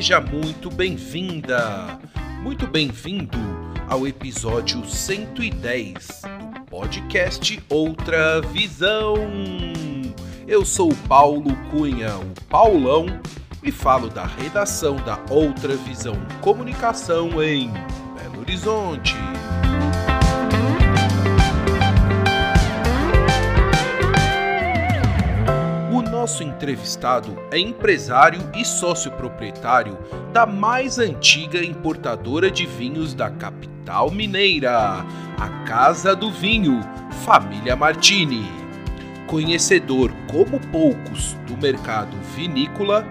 Seja muito bem-vinda, muito bem-vindo ao episódio 110 do podcast Outra Visão. Eu sou Paulo Cunha, o Paulão, e falo da redação da Outra Visão Comunicação em Belo Horizonte. Nosso entrevistado é empresário e sócio proprietário da mais antiga importadora de vinhos da capital mineira, a Casa do Vinho, Família Martini. Conhecedor como poucos do mercado vinícola,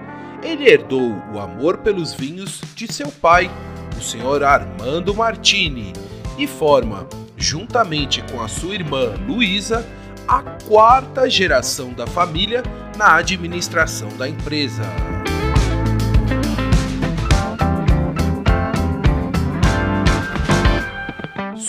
ele herdou o amor pelos vinhos de seu pai, o senhor Armando Martini, e forma, juntamente com a sua irmã Luísa, a quarta geração da família na administração da empresa.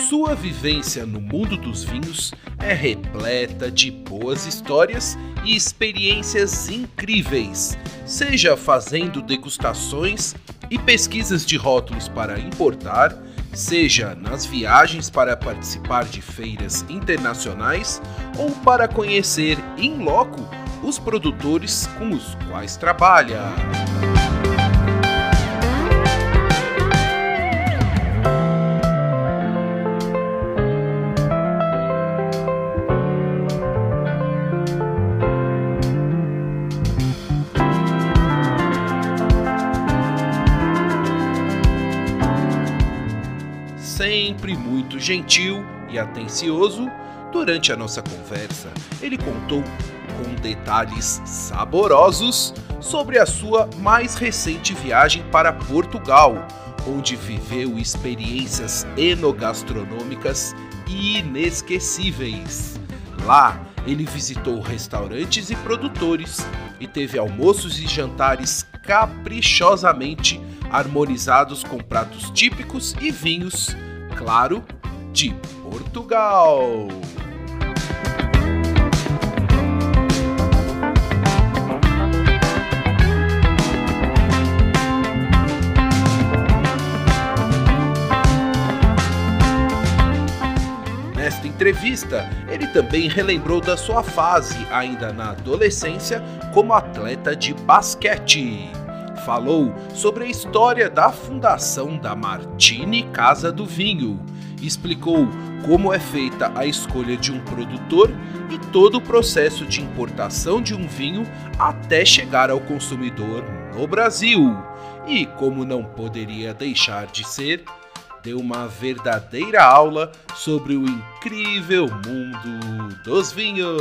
Sua vivência no mundo dos vinhos é repleta de boas histórias e experiências incríveis, seja fazendo degustações e pesquisas de rótulos para importar, seja nas viagens para participar de feiras internacionais ou para conhecer em loco os produtores com os quais trabalha. Sempre muito gentil e atencioso, durante a nossa conversa, ele contou com detalhes saborosos sobre a sua mais recente viagem para Portugal, onde viveu experiências enogastronômicas inesquecíveis. Lá, ele visitou restaurantes e produtores e teve almoços e jantares caprichosamente harmonizados com pratos típicos e vinhos, claro, de Portugal. Entrevista, ele também relembrou da sua fase, ainda na adolescência, como atleta de basquete. Falou sobre a história da fundação da Martini Casa do Vinho, explicou como é feita a escolha de um produtor e todo o processo de importação de um vinho até chegar ao consumidor no Brasil. E como não poderia deixar de ser, deu uma verdadeira aula sobre o incrível mundo dos vinhos.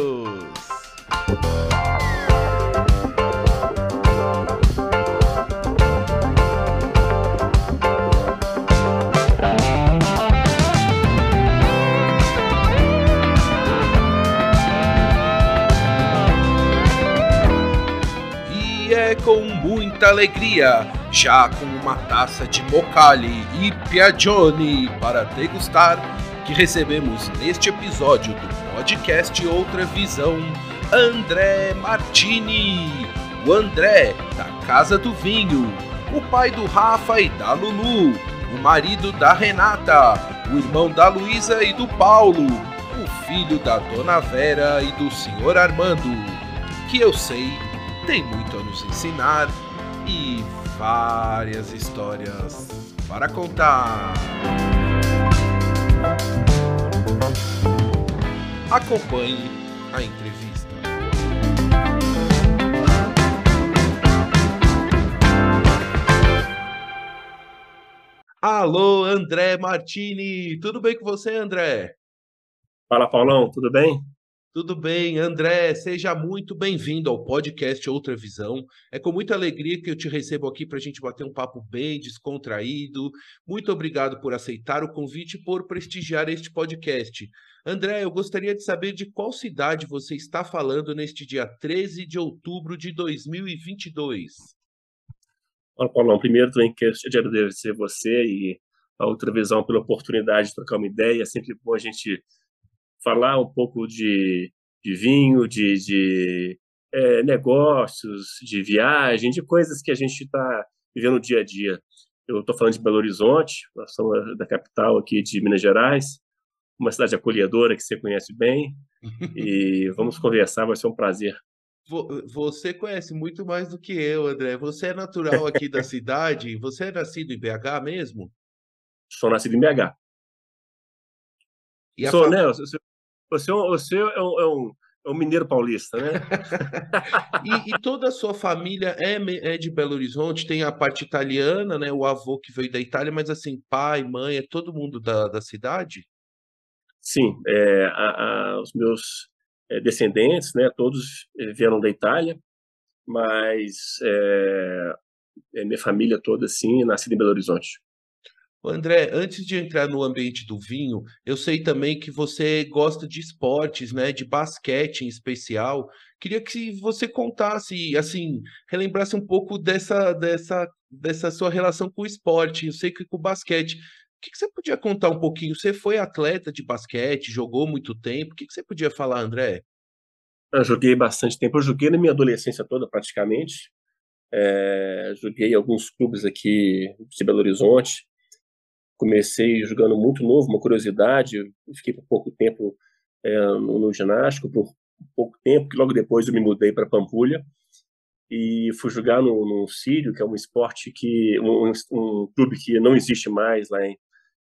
E é com muita alegria, já com uma taça de Mocali e Piagione para degustar, que recebemos neste episódio do podcast Outra Visão, André Martini, o André da Casa do Vinho, o pai do Rafa e da Lulu, o marido da Renata, o irmão da Luísa e do Paulo, o filho da Dona Vera e do senhor Armando, que eu sei tem muito a nos ensinar e várias histórias para contar. Acompanhe a entrevista. Alô, André Martini, tudo bem com você, André? Fala, Paulão, tudo bem? Tudo bem, André? Seja muito bem-vindo ao podcast Outra Visão. É com muita alegria que eu te recebo aqui para a gente bater um papo bem descontraído. Muito obrigado por aceitar o convite e por prestigiar este podcast. André, eu gostaria de saber de qual cidade você está falando neste dia 13 de outubro de 2022. Olha, Paulão, primeiro também quero agradecer você e a Outra Visão pela oportunidade de trocar uma ideia. É sempre bom a gente falar um pouco de, de vinho, de, de é, negócios, de viagem, de coisas que a gente está vivendo no dia a dia. Eu estou falando de Belo Horizonte, nós somos da capital aqui de Minas Gerais, uma cidade acolhedora que você conhece bem, e vamos conversar, vai ser um prazer. Você conhece muito mais do que eu, André. Você é natural aqui da cidade? Você é nascido em BH mesmo? Sou nascido em BH. Sou, fam... né? Você, você é, um, é, um, é um mineiro paulista, né? e, e, toda a sua família é, é de Belo Horizonte, tem a parte italiana, né? O avô que veio da Itália, mas assim, pai, mãe, é todo mundo da, da cidade? Sim, é, a, a, os meus é, descendentes, né? Todos é, vieram da Itália, mas é, é, minha família toda, assim, nascida em Belo Horizonte. André, antes de entrar no ambiente do vinho, eu sei também que você gosta de esportes, né, de basquete em especial. Queria que você contasse, assim, relembrasse um pouco dessa, dessa, dessa sua relação com o esporte. Eu sei que com o basquete. O que, que você podia contar um pouquinho? Você foi atleta de basquete, jogou muito tempo. O que, que você podia falar, André? Eu joguei bastante tempo. Eu joguei na minha adolescência toda, praticamente. É, joguei alguns clubes aqui de Belo Horizonte comecei jogando muito novo, uma curiosidade, fiquei por pouco tempo é, no, no, ginástico, por pouco tempo, que logo depois eu me mudei para Pampulha e fui jogar no, no Sírio, que é um esporte que um, um clube que não existe mais lá em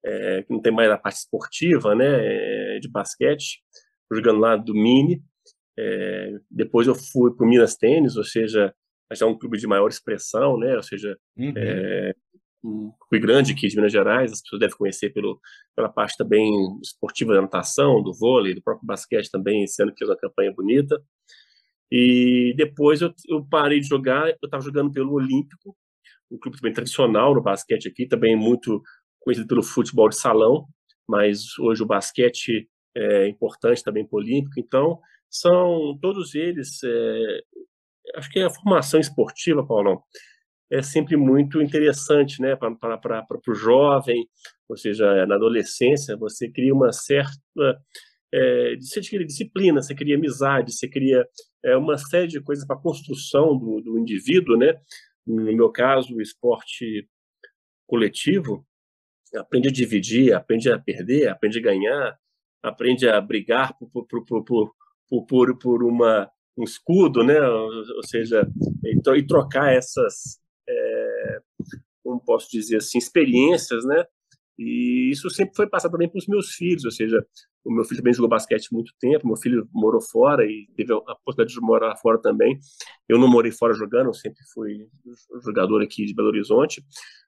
é, que não tem mais a parte esportiva, né, é, de basquete, jogando lá do Mini. É, depois eu fui para o Minas Tênis, ou seja, já é um clube de maior expressão, né, ou seja, uhum. é, Rio Grande, aqui de Minas Gerais, as pessoas devem conhecer pelo, pela parte também esportiva da natação, do vôlei, do próprio basquete também, ano que fez uma campanha bonita. E depois eu, eu parei de jogar, eu estava jogando pelo Olímpico, um clube também tradicional no basquete aqui, também muito conhecido pelo futebol de salão, mas hoje o basquete é importante também para o Olímpico, então são todos eles, é, acho que é a formação esportiva, Paulão, é sempre muito interessante né, para o jovem, ou seja, na adolescência, você cria uma certa. É, você cria disciplina, você cria amizade, você cria é, uma série de coisas para a construção do, do indivíduo. Né? No meu caso, o esporte coletivo aprende a dividir, aprende a perder, aprende a ganhar, aprende a brigar por, por, por, por, por, por uma, um escudo, né? ou seja, e trocar essas, é, como posso dizer assim, experiências, né? E isso sempre foi passado também para os meus filhos, ou seja, o meu filho também jogou basquete muito tempo, meu filho morou fora e teve a oportunidade de morar fora também. Eu não morei fora jogando, eu sempre fui jogador aqui de Belo Horizonte,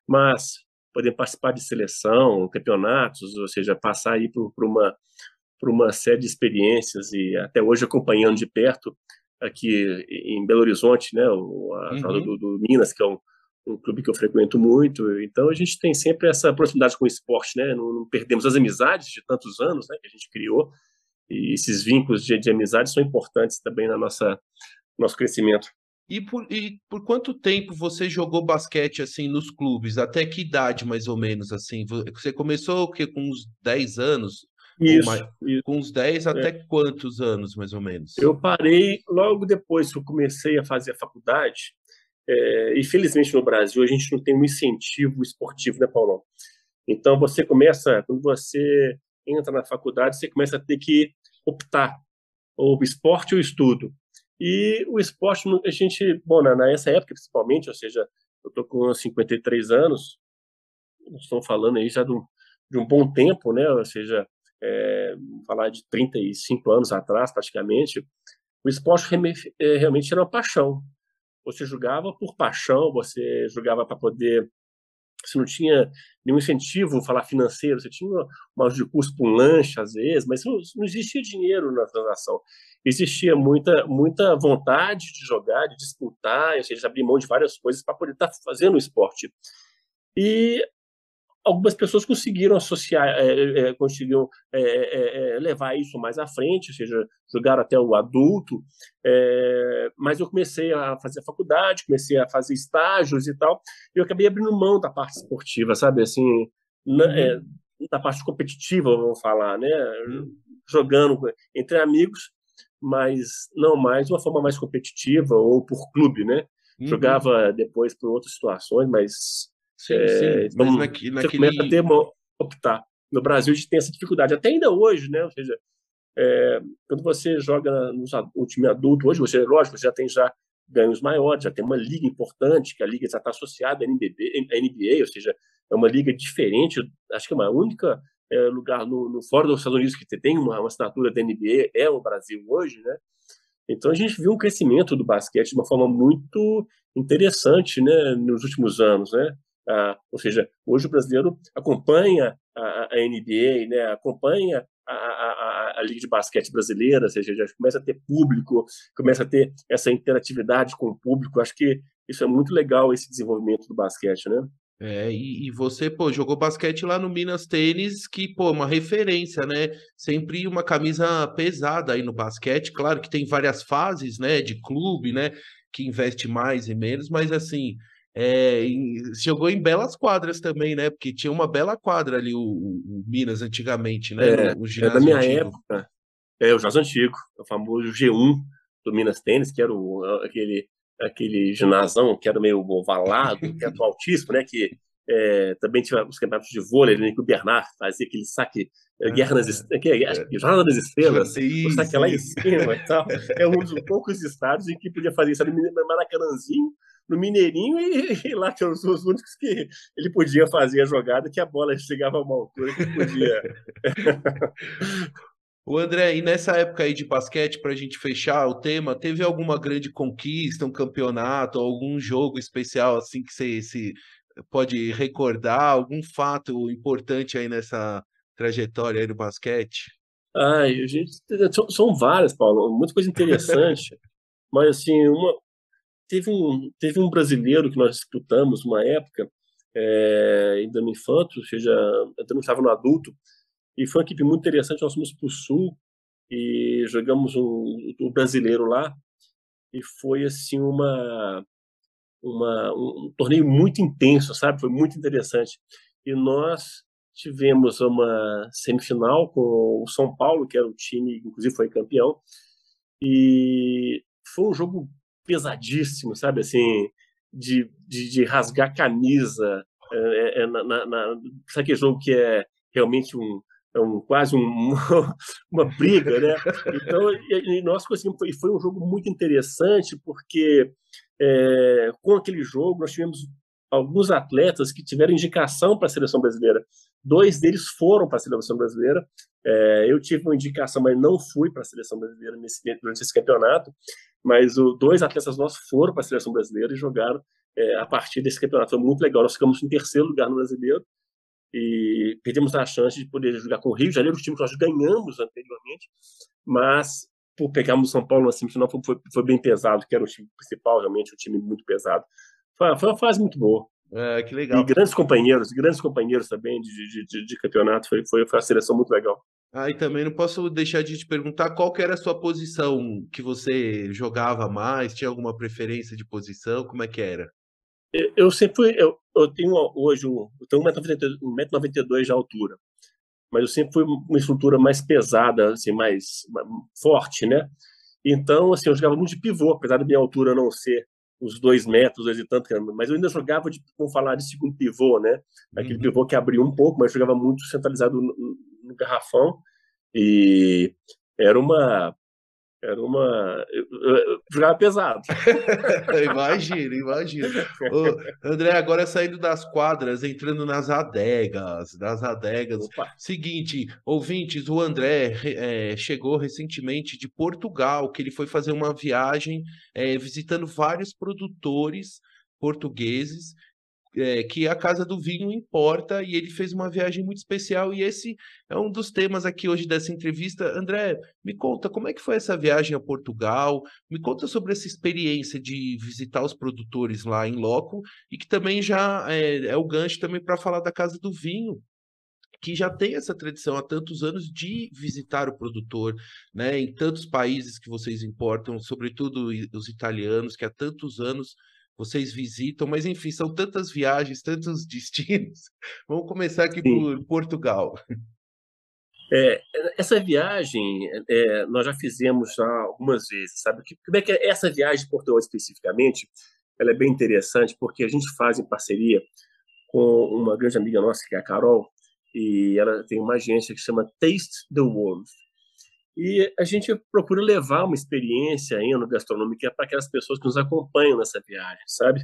mas poder participar de seleção, campeonatos, ou seja, passar aí por, uma por uma série de experiências e até hoje acompanhando de perto aqui em Belo Horizonte, né, o, a uhum. do, do, Minas, que é um, um, clube que eu frequento muito. Então a gente tem sempre essa proximidade com o esporte, né? Não, não perdemos as amizades de tantos anos, né, que a gente criou. E esses vínculos de, de amizade são importantes também na nossa nosso crescimento. E por, e por quanto tempo você jogou basquete assim nos clubes? Até que idade mais ou menos assim? Você começou o quê? Com uns 10 anos? Isso, mais, isso. Com uns 10 até é. quantos anos, mais ou menos? Eu parei logo depois que eu comecei a fazer a faculdade. É, infelizmente, no Brasil, a gente não tem um incentivo esportivo, né, Paulo? Então, você começa, quando você entra na faculdade, você começa a ter que optar, ou esporte ou estudo. E o esporte, a gente, bom, nessa época principalmente, ou seja, eu estou com 53 anos, estamos falando aí já de um, de um bom tempo, né? Ou seja, é, falar de 35 anos atrás, praticamente, o esporte é, realmente era uma paixão. Você jogava por paixão, você jogava para poder você não tinha nenhum incentivo, falar financeiro, você tinha uma de custo para um lanche, às vezes, mas não, não existia dinheiro na transação. Existia muita, muita vontade de jogar, de disputar, ou seja, abrir mão de várias coisas para poder estar tá fazendo o esporte. E algumas pessoas conseguiram associar, é, é, conseguiram é, é, é, levar isso mais à frente, ou seja, jogar até o adulto. É, mas eu comecei a fazer faculdade, comecei a fazer estágios e tal, e eu acabei abrindo mão da parte esportiva, sabe? Assim, na, uhum. da parte competitiva, vamos falar, né? Uhum. Jogando entre amigos, mas não mais de uma forma mais competitiva ou por clube, né? Uhum. Jogava depois por outras situações, mas Sim, é, sim. Então, mas naquele, começa a ter uma, optar. No Brasil a gente tem essa dificuldade, até ainda hoje, né? Ou seja, é, quando você joga no, no, time adulto, hoje você, lógico, você já tem já ganhos maiores, já tem uma liga importante, que a liga já está associada à NBB, à NBA, ou seja, é uma liga diferente, acho que é uma única é, lugar no, no, fora dos Estados Unidos que tem uma, uma assinatura da NBA, é o Brasil hoje, né? Então a gente viu um crescimento do basquete de uma forma muito interessante, né, nos últimos anos, né? Ah, ou seja, hoje o brasileiro acompanha a, a NBA, né, acompanha a, a, a, Liga de Basquete brasileira, ou seja, já começa a ter público, começa a ter essa interatividade com o público. Acho que isso é muito legal, esse desenvolvimento do basquete, né? É, e, e, você, pô, jogou basquete lá no Minas Tênis, que, pô, uma referência, né? Sempre uma camisa pesada aí no basquete. Claro que tem várias fases, né, de clube, né, que investe mais e menos, mas assim, é, em, jogou em belas quadras também, né? Porque tinha uma bela quadra ali, o, o Minas, antigamente, né? É, o, é da minha antigo. época. É, o ginásio antigo, o famoso G1 do Minas Tênis, que era o, aquele, aquele ginásio que era meio ovalado, que era do altíssimo, né? Que é, também tinha os campeonatos de vôlei, né, que o Bernard fazia aquele saque, é, Guerra nas Estrelas, é, é. Jornada das Estrelas, o saque lá em cima e tal. É um dos poucos estados em que podia fazer isso ali no Maracanãzinho, no Mineirinho e, e lá que eram os, os únicos que ele podia fazer a jogada que a bola chegava a uma altura que podia. O André, e nessa época aí de basquete, para a gente fechar o tema, teve alguma grande conquista, um campeonato, algum jogo especial assim que você se pode recordar, algum fato importante aí nessa trajetória aí do basquete? Ai, gente, são, são várias, Paulo, muita coisa interessante. mas assim, uma, Teve um, teve um brasileiro que nós disputamos uma época, é, ainda no infanto, ou seja, ainda não estava no adulto, e foi uma equipe muito interessante. Nós fomos para o Sul e jogamos um, um brasileiro lá, e foi assim uma, uma um, um torneio muito intenso, sabe? Foi muito interessante. E nós tivemos uma semifinal com o São Paulo, que era o time, inclusive foi campeão, e foi um jogo pesadíssimo, sabe? Assim, de, de, de rasgar camisa. É, é, na, na, na, sabe aquele jogo que é realmente um, é um quase um, uma briga, né? Então, e, e nós conseguimos, foi, foi um jogo muito interessante porque é, com aquele jogo nós tivemos alguns atletas que tiveram indicação para a seleção brasileira. Dois deles foram para a seleção brasileira. É, eu tive uma indicação, mas não fui para a seleção brasileira nesse, durante esse campeonato. Mas o, dois atletas nossos foram para a seleção brasileira e jogaram é, a partir desse campeonato. Foi muito legal. Nós ficamos em terceiro lugar no brasileiro e perdemos a chance de poder jogar com o Rio de Janeiro, o time que nós ganhamos anteriormente, mas por pegarmos o São Paulo na semifinal foi, foi, foi bem pesado, que era o time principal, realmente, um time muito pesado. Foi, foi uma fase muito boa. É, que legal. E grandes companheiros, grandes companheiros também de, de, de, de campeonato. Foi, foi, foi uma seleção muito legal. Ah, e também não posso deixar de te perguntar qual que era a sua posição que você jogava mais, tinha alguma preferência de posição, como é que era? Eu, eu sempre fui, eu, eu tenho hoje, eu tenho 1,92m de altura, mas eu sempre fui uma estrutura mais pesada, assim, mais, mais forte, né? Então, assim, eu jogava muito de pivô, apesar da minha altura não ser os dois metros, dois e tanto, mas eu ainda jogava de, vamos falar, de segundo pivô, né? Aquele uhum. pivô que abriu um pouco, mas jogava muito centralizado no, garrafão e era uma era uma. Jogava pesado. imagina, imagina. Ô, André, agora saindo das quadras, entrando nas adegas. Das adegas. Opa. Seguinte, ouvintes, o André é, chegou recentemente de Portugal, que ele foi fazer uma viagem é, visitando vários produtores portugueses é, que a Casa do Vinho importa e ele fez uma viagem muito especial e esse é um dos temas aqui hoje dessa entrevista. André, me conta como é que foi essa viagem a Portugal, me conta sobre essa experiência de visitar os produtores lá em loco e que também já é, é o gancho também para falar da Casa do Vinho, que já tem essa tradição há tantos anos de visitar o produtor, né, em tantos países que vocês importam, sobretudo os italianos, que há tantos anos vocês visitam, mas enfim, são tantas viagens, tantos destinos. Vamos começar aqui Sim. por Portugal. É, essa viagem é, nós já fizemos já algumas vezes, sabe? Como é que é essa viagem de Portugal especificamente? Ela é bem interessante porque a gente faz em parceria com uma grande amiga nossa que é a Carol e ela tem uma agência que chama Taste the World. E a gente procura levar uma experiência gastronômica para aquelas pessoas que nos acompanham nessa viagem, sabe?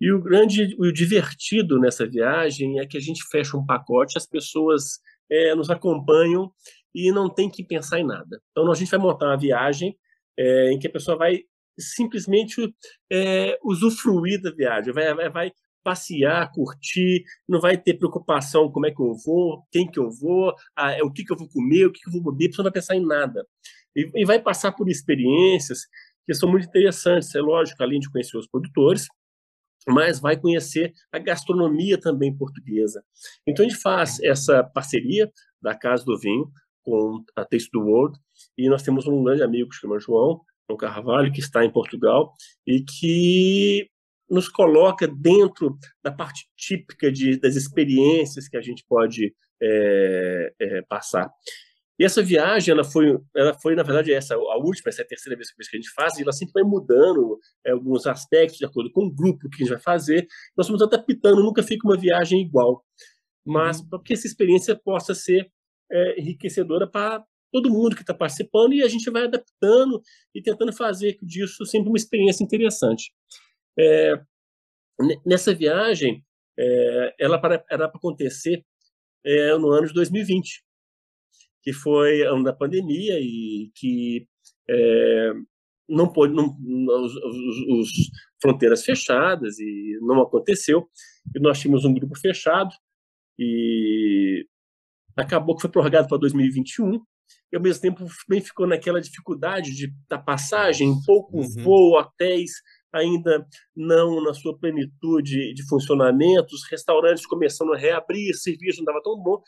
E o grande, o divertido nessa viagem é que a gente fecha um pacote, as pessoas é, nos acompanham e não tem que pensar em nada. Então a gente vai montar uma viagem é, em que a pessoa vai simplesmente é, usufruir da viagem, vai, vai, vai passear, curtir, não vai ter preocupação como é que eu vou, quem que eu vou, ah, é o que, que eu vou comer, o que, que eu vou beber, a pessoa não vai pensar em nada. E, e, vai passar por experiências que são muito interessantes, é lógico, além de conhecer os produtores, mas vai conhecer a gastronomia também portuguesa. Então a gente faz essa parceria da Casa do Vinho com a Taste do World, e nós temos um grande amigo que se chama João, João Carvalho, que está em Portugal, e que nos coloca dentro da parte típica de, das experiências que a gente pode é, é, passar. E essa viagem, ela foi, ela foi na verdade essa a última, essa é a terceira vez que a gente faz, e ela sempre vai mudando é, alguns aspectos de acordo com o grupo que a gente vai fazer. Nós vamos adaptando, nunca fica uma viagem igual, mas uhum. para que essa experiência possa ser é, enriquecedora para todo mundo que está participando e a gente vai adaptando e tentando fazer disso sempre uma experiência interessante. É, nessa viagem, é, ela para, era para acontecer é, no ano de 2020, que foi ano da pandemia e que é, não pôde, não, os, os, os, fronteiras fechadas e não aconteceu. E nós tínhamos um grupo fechado e acabou que foi prorrogado para 2021 e ao mesmo tempo também ficou naquela dificuldade de da passagem, pouco uhum. voo, hotéis, ainda não na sua plenitude de funcionamento, os restaurantes começando a reabrir, serviço não estava tão bom,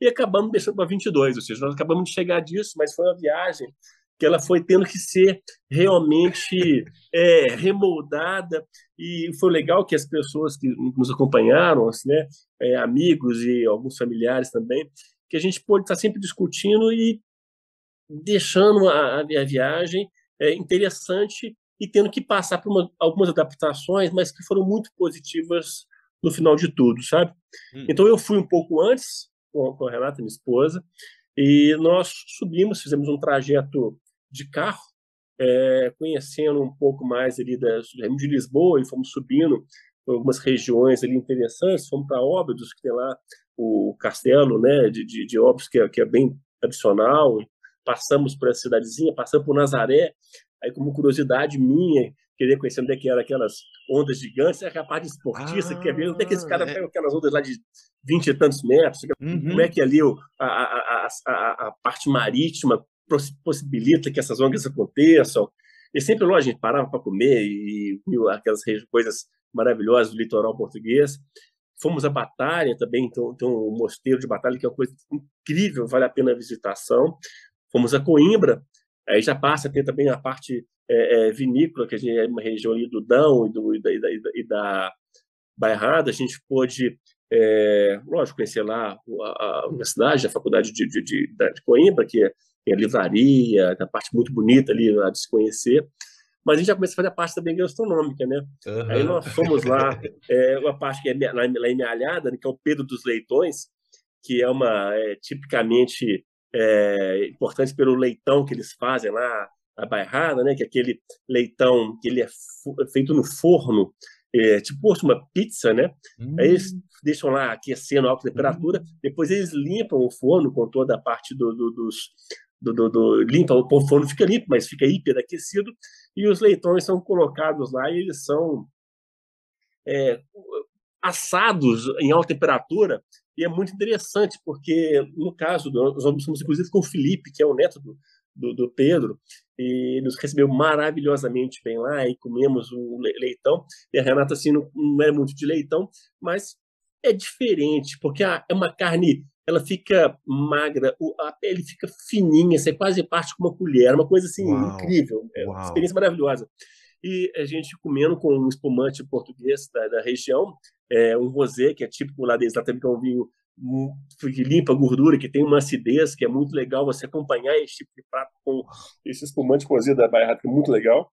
e acabamos deixando para 22, ou seja, nós acabamos de chegar disso, mas foi uma viagem que ela foi tendo que ser realmente é, remoldada e foi legal que as pessoas que nos acompanharam, assim, né, é, amigos e alguns familiares também, que a gente pôde estar sempre discutindo e deixando a, a viagem é, interessante e tendo que passar por uma, algumas adaptações, mas que foram muito positivas no final de tudo, sabe? Hum. Então eu fui um pouco antes com, com a Renata, minha esposa, e nós subimos, fizemos um trajeto de carro, é, conhecendo um pouco mais ali da, de Lisboa e fomos subindo algumas regiões ali interessantes, fomos para Óbidos, que tem lá o castelo né, de, de, de Óbidos, que é, que é bem tradicional, passamos por essa cidadezinha, passamos por Nazaré, Aí, como curiosidade minha, querer conhecer onde é que eram aquelas ondas gigantes, é parte esportista, ah, quer ver onde é que esse cara é. pega aquelas ondas lá de 20 e tantos metros, uhum. como é que ali a, a, a, a, parte marítima possibilita que essas ondas aconteçam. E sempre, lógico, a gente parava para comer e viu aquelas coisas maravilhosas do litoral português. Fomos a Batalha também, então, tem um mosteiro de Batalha que é uma coisa incrível, vale a pena a visitação. Fomos a Coimbra, Aí já passa a ter também a parte é, é, vinícola, que a gente é uma região ali do Dão e, do, e, da, e, da, e da Bairrada. A gente pôde, é, lógico, conhecer lá a, a, universidade, a faculdade de, de, de, de Coimbra, que é, tem a livraria, a parte muito bonita ali a de se conhecer. Mas a gente já começa a fazer a parte também gastronômica, né? Uhum. Aí nós fomos lá, é, uma parte que é lá em Mealhada, né, que é o Pedro dos Leitões, que é uma é, tipicamente é, importantes pelo leitão que eles fazem lá, a bairrada, né, que é aquele leitão que ele é feito no forno, é, tipo uma pizza, né? Hum. Aí eles deixam lá aquecendo a alta temperatura, hum. depois eles limpam o forno com toda a parte do, do dos do, do, do, limpa, o forno fica limpo, mas fica hiperaquecido, e os leitões são colocados lá e eles são é, assados em alta temperatura, e é muito interessante, porque, no caso, nós almoçamos inclusive com o Felipe, que é o neto do, do, do, Pedro, e nos recebeu maravilhosamente bem lá, e comemos o leitão, e a Renata, assim, não, não é muito de leitão, mas é diferente, porque é uma carne, ela fica magra, a pele fica fininha, você quase parte com uma colher, é uma coisa, assim, Uau. incrível, é uma experiência maravilhosa e a gente comendo com um espumante português da, da região, é, um rosé, que é típico lá deles, lá também que é um vinho que limpa a gordura, que tem uma acidez, que é muito legal você acompanhar esse tipo de prato com esse espumante rosé da Bairrada, que é muito legal.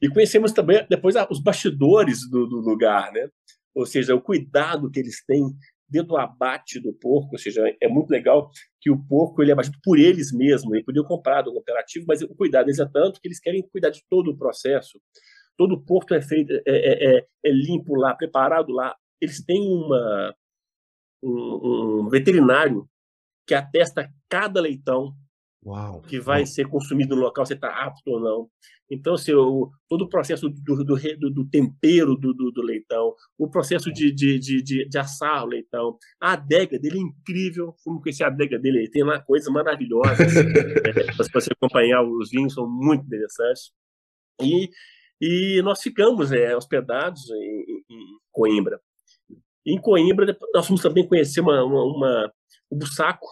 E conhecemos também depois os bastidores do, do lugar, né? Ou seja, o cuidado que eles têm dentro do abate do porco, ou seja, é muito legal que o porco ele é abatido por eles mesmos, ele podia comprar do cooperativo, mas o cuidado deles é tanto que eles querem cuidar de todo o processo. Todo o porco é feito, é, é, é, é limpo lá, preparado lá. Eles têm uma, um, um veterinário que atesta cada leitão Uau, que vai uau. ser consumido no local, se está apto ou não. Então, assim, o, todo o processo do, do, do, do tempero do, do, leitão, o processo de, de, de, de, assar o leitão, a adega dele é incrível. Como conhecer a adega dele, ele tem lá coisas maravilhosas. é, para você acompanhar os vinhos, são muito interessantes. E, e nós ficamos é, hospedados em, em Coimbra. Em Coimbra, nós fomos também conhecer uma, uma, uma o Bussaco,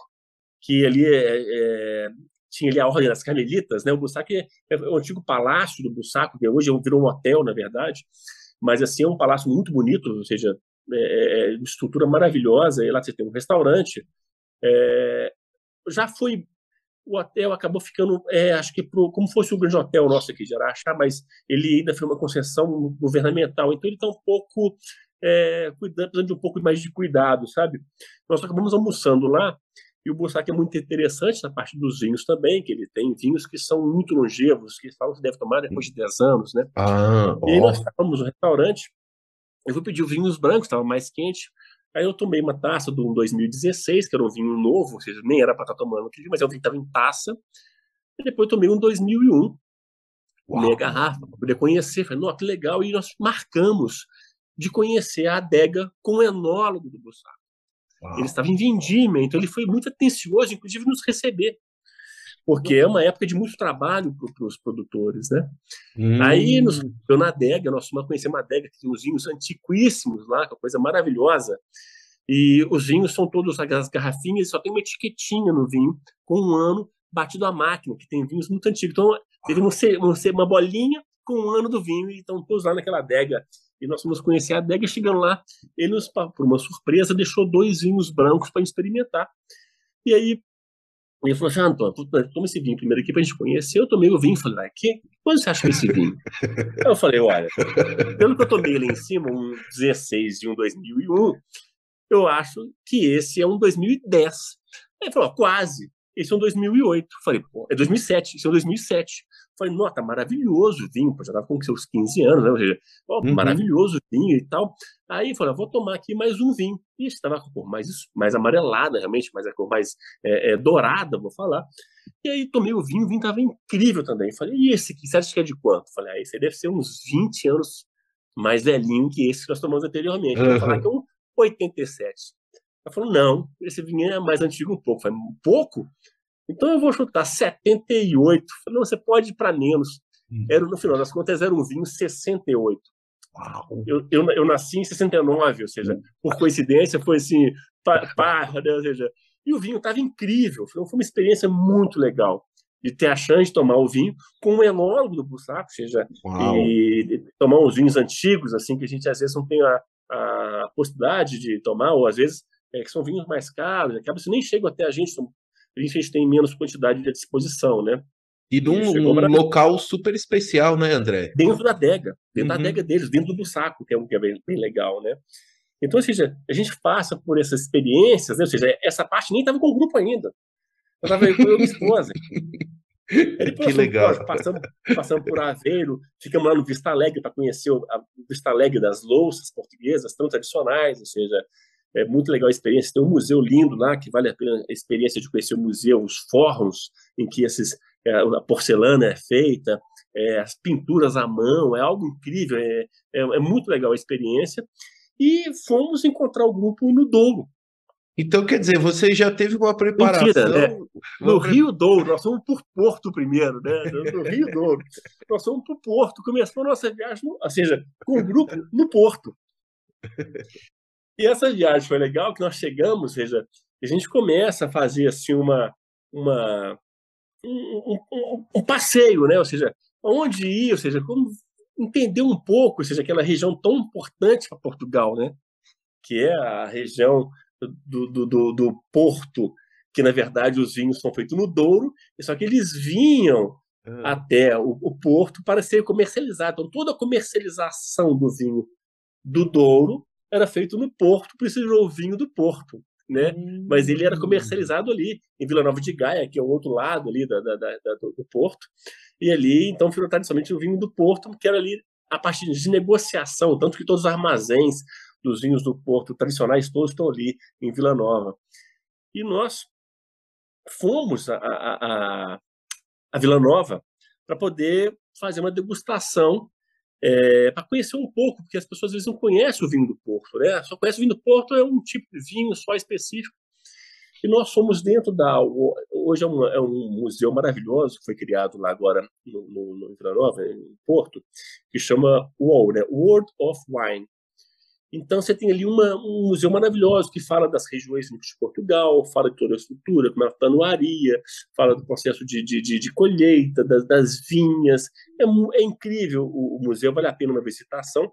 que ali é, é, tinha ali a Ordem das Carmelitas, né? O Bussaco é, é, o antigo palácio do Bussaco, que hoje virou um hotel, na verdade, mas assim é um palácio muito bonito, ou seja, é, é, é estrutura maravilhosa. E lá você tem um restaurante. É, já foi o hotel acabou ficando, é, acho que pro, como fosse o grande hotel nosso aqui de Araxá, mas ele ainda foi uma concessão governamental, então ele está um pouco é, cuidando, precisando de um pouco mais de cuidado, sabe? Nós acabamos almoçando lá e o Bussac é muito interessante na parte dos vinhos também, que ele tem vinhos que são muito longevos, que falam que deve tomar depois de 10 anos, né? Ah, e aí nós estávamos no restaurante, eu fui pedir vinhos brancos, estava mais quente, aí eu tomei uma taça do 2016, que era um vinho novo, ou seja, nem era para estar tá tomando aquele mas eu vi que estava em taça, e depois eu tomei um 2001, Uau. meia garrafa, para poder conhecer, falei, nossa, que legal, e nós marcamos de conhecer a adega com o enólogo do Bussac. Uau. Ele estava em Vindímia, então ele foi muito atencioso, inclusive nos receber, porque é uma época de muito trabalho para os produtores, né? Hum. Aí nos eu na adega, nós fomos conhecer uma adega que tem uns vinhos antiquíssimos lá, que é uma coisa maravilhosa. E os vinhos são todos as garrafinhas, só tem uma etiquetinha no vinho com um ano batido à máquina, que tem vinhos muito antigos. Então, teve uma bolinha com um ano do vinho e estão todos lá naquela adega e nós fomos conhecer a adega, chegando lá, ele nos, por uma surpresa, deixou dois vinhos brancos para experimentar. E aí ele falou assim, ah, Antônio, toma esse vinho primeiro aqui para a gente conhecer. Eu tomei o vinho e falei, ah, que, quanto você acha desse vinho? aí eu falei, olha, pelo que eu tomei ali em cima, um 16 de um 2001, eu acho que esse é um 2010. Aí ele falou, quase. Esse é um 2008. falei, pô, é 2007. Esse é um 2007. Falei, nota, tá maravilhoso vinho, já estava com seus 15 anos, né? Ou seja, ó, uhum. maravilhoso vinho e tal. Aí falei, vou tomar aqui mais um vinho. E estava com a cor mais, mais amarelada, realmente, mais a cor mais é, é, dourada, vou falar. E aí tomei o vinho, o vinho estava incrível também. Falei, e esse aqui, você acha que é de quanto? Falei, ah, esse deve ser uns 20 anos mais velhinho que esse que nós tomamos anteriormente. Uhum. Falar que é um 87. Ela falou, não, esse vinho é mais antigo um pouco. Falei, um pouco? Então eu vou chutar 78. Falei, não, você pode ir para menos. Hum. Era, no final das contas, era um vinho 68. Uau. Eu, eu, eu nasci em 69, ou seja, por coincidência, foi assim, pá, né, ou seja, e o vinho estava incrível. Foi uma experiência muito legal de ter a chance de tomar o vinho com um enólogo do Bussaco, ou seja, e, tomar uns vinhos antigos, assim, que a gente às vezes não tem a, a possibilidade de tomar, ou às vezes é, que são vinhos mais caros, acaba se nem chegam até a gente, são a gente tem menos quantidade de disposição, né? E um, um pra... local super especial, né, André? Dentro da adega, dentro uhum. da adega deles, dentro do saco, que é, um, que é bem, bem, legal, né? Então, ou seja, a gente passa por essas experiências, né? ou seja, essa parte nem estava com o grupo ainda. Eu estava com a minha esposa. Aí, que legal. Passamos, passamos por Aveiro, ficamos lá no Vista Alegre para conhecer o Vista Alegre das louças portuguesas, tão tradicionais, ou seja, é muito legal a experiência. Tem um museu lindo lá que vale a pena a experiência de conhecer o museu, os fóruns em que esses, é, a porcelana é feita, é, as pinturas à mão, é algo incrível, é, é, é, muito legal a experiência. e fomos encontrar o grupo no Douro. Então, quer dizer, você já teve uma preparação. Mentira, né? No Rio Douro, nós fomos por Porto primeiro, né? No Rio Douro. Nós fomos por Porto, começou a nossa viagem, no, ou seja, com o grupo no Porto. E essa viagem foi legal, que nós chegamos, ou seja, a gente começa a fazer assim uma, uma um, um, um passeio, né? Ou seja, onde ir, ou seja, como entender um pouco, ou seja, aquela região tão importante para Portugal, né? Que é a região do, do, do, do Porto, que na verdade os vinhos são feitos no Douro, só que eles vinham ah. até o, o, Porto para ser comercializado. Então, toda a comercialização do vinho do Douro era feito no Porto, por isso o vinho do Porto. Né? Hum. Mas ele era hum. comercializado ali, em Vila Nova de Gaia, que é o outro lado ali da, da, da, do, do, Porto. E ali, então, foi tradicionalmente o vinho do Porto, que era ali a partir de negociação, tanto que todos os armazéns dos vinhos do Porto tradicionais todos estão ali em Vila Nova. E nós fomos a, a, a, a Vila Nova para poder fazer uma degustação é, para conhecer um pouco, porque as pessoas às vezes não conhecem o vinho do Porto, né? Só conhece o vinho do Porto, é um tipo de vinho só específico. E nós fomos dentro da. Hoje é um, é um museu maravilhoso que foi criado lá agora no, no, no Vila Nova, em Porto, que chama WOW, né? World of Wine. Então você tem ali uma, um museu maravilhoso que fala das regiões de Portugal, fala de toda a estrutura, como é a tanuaria, fala do processo de, de, de, de colheita, das, das, vinhas. É, é incrível o, o, museu, vale a pena uma visitação.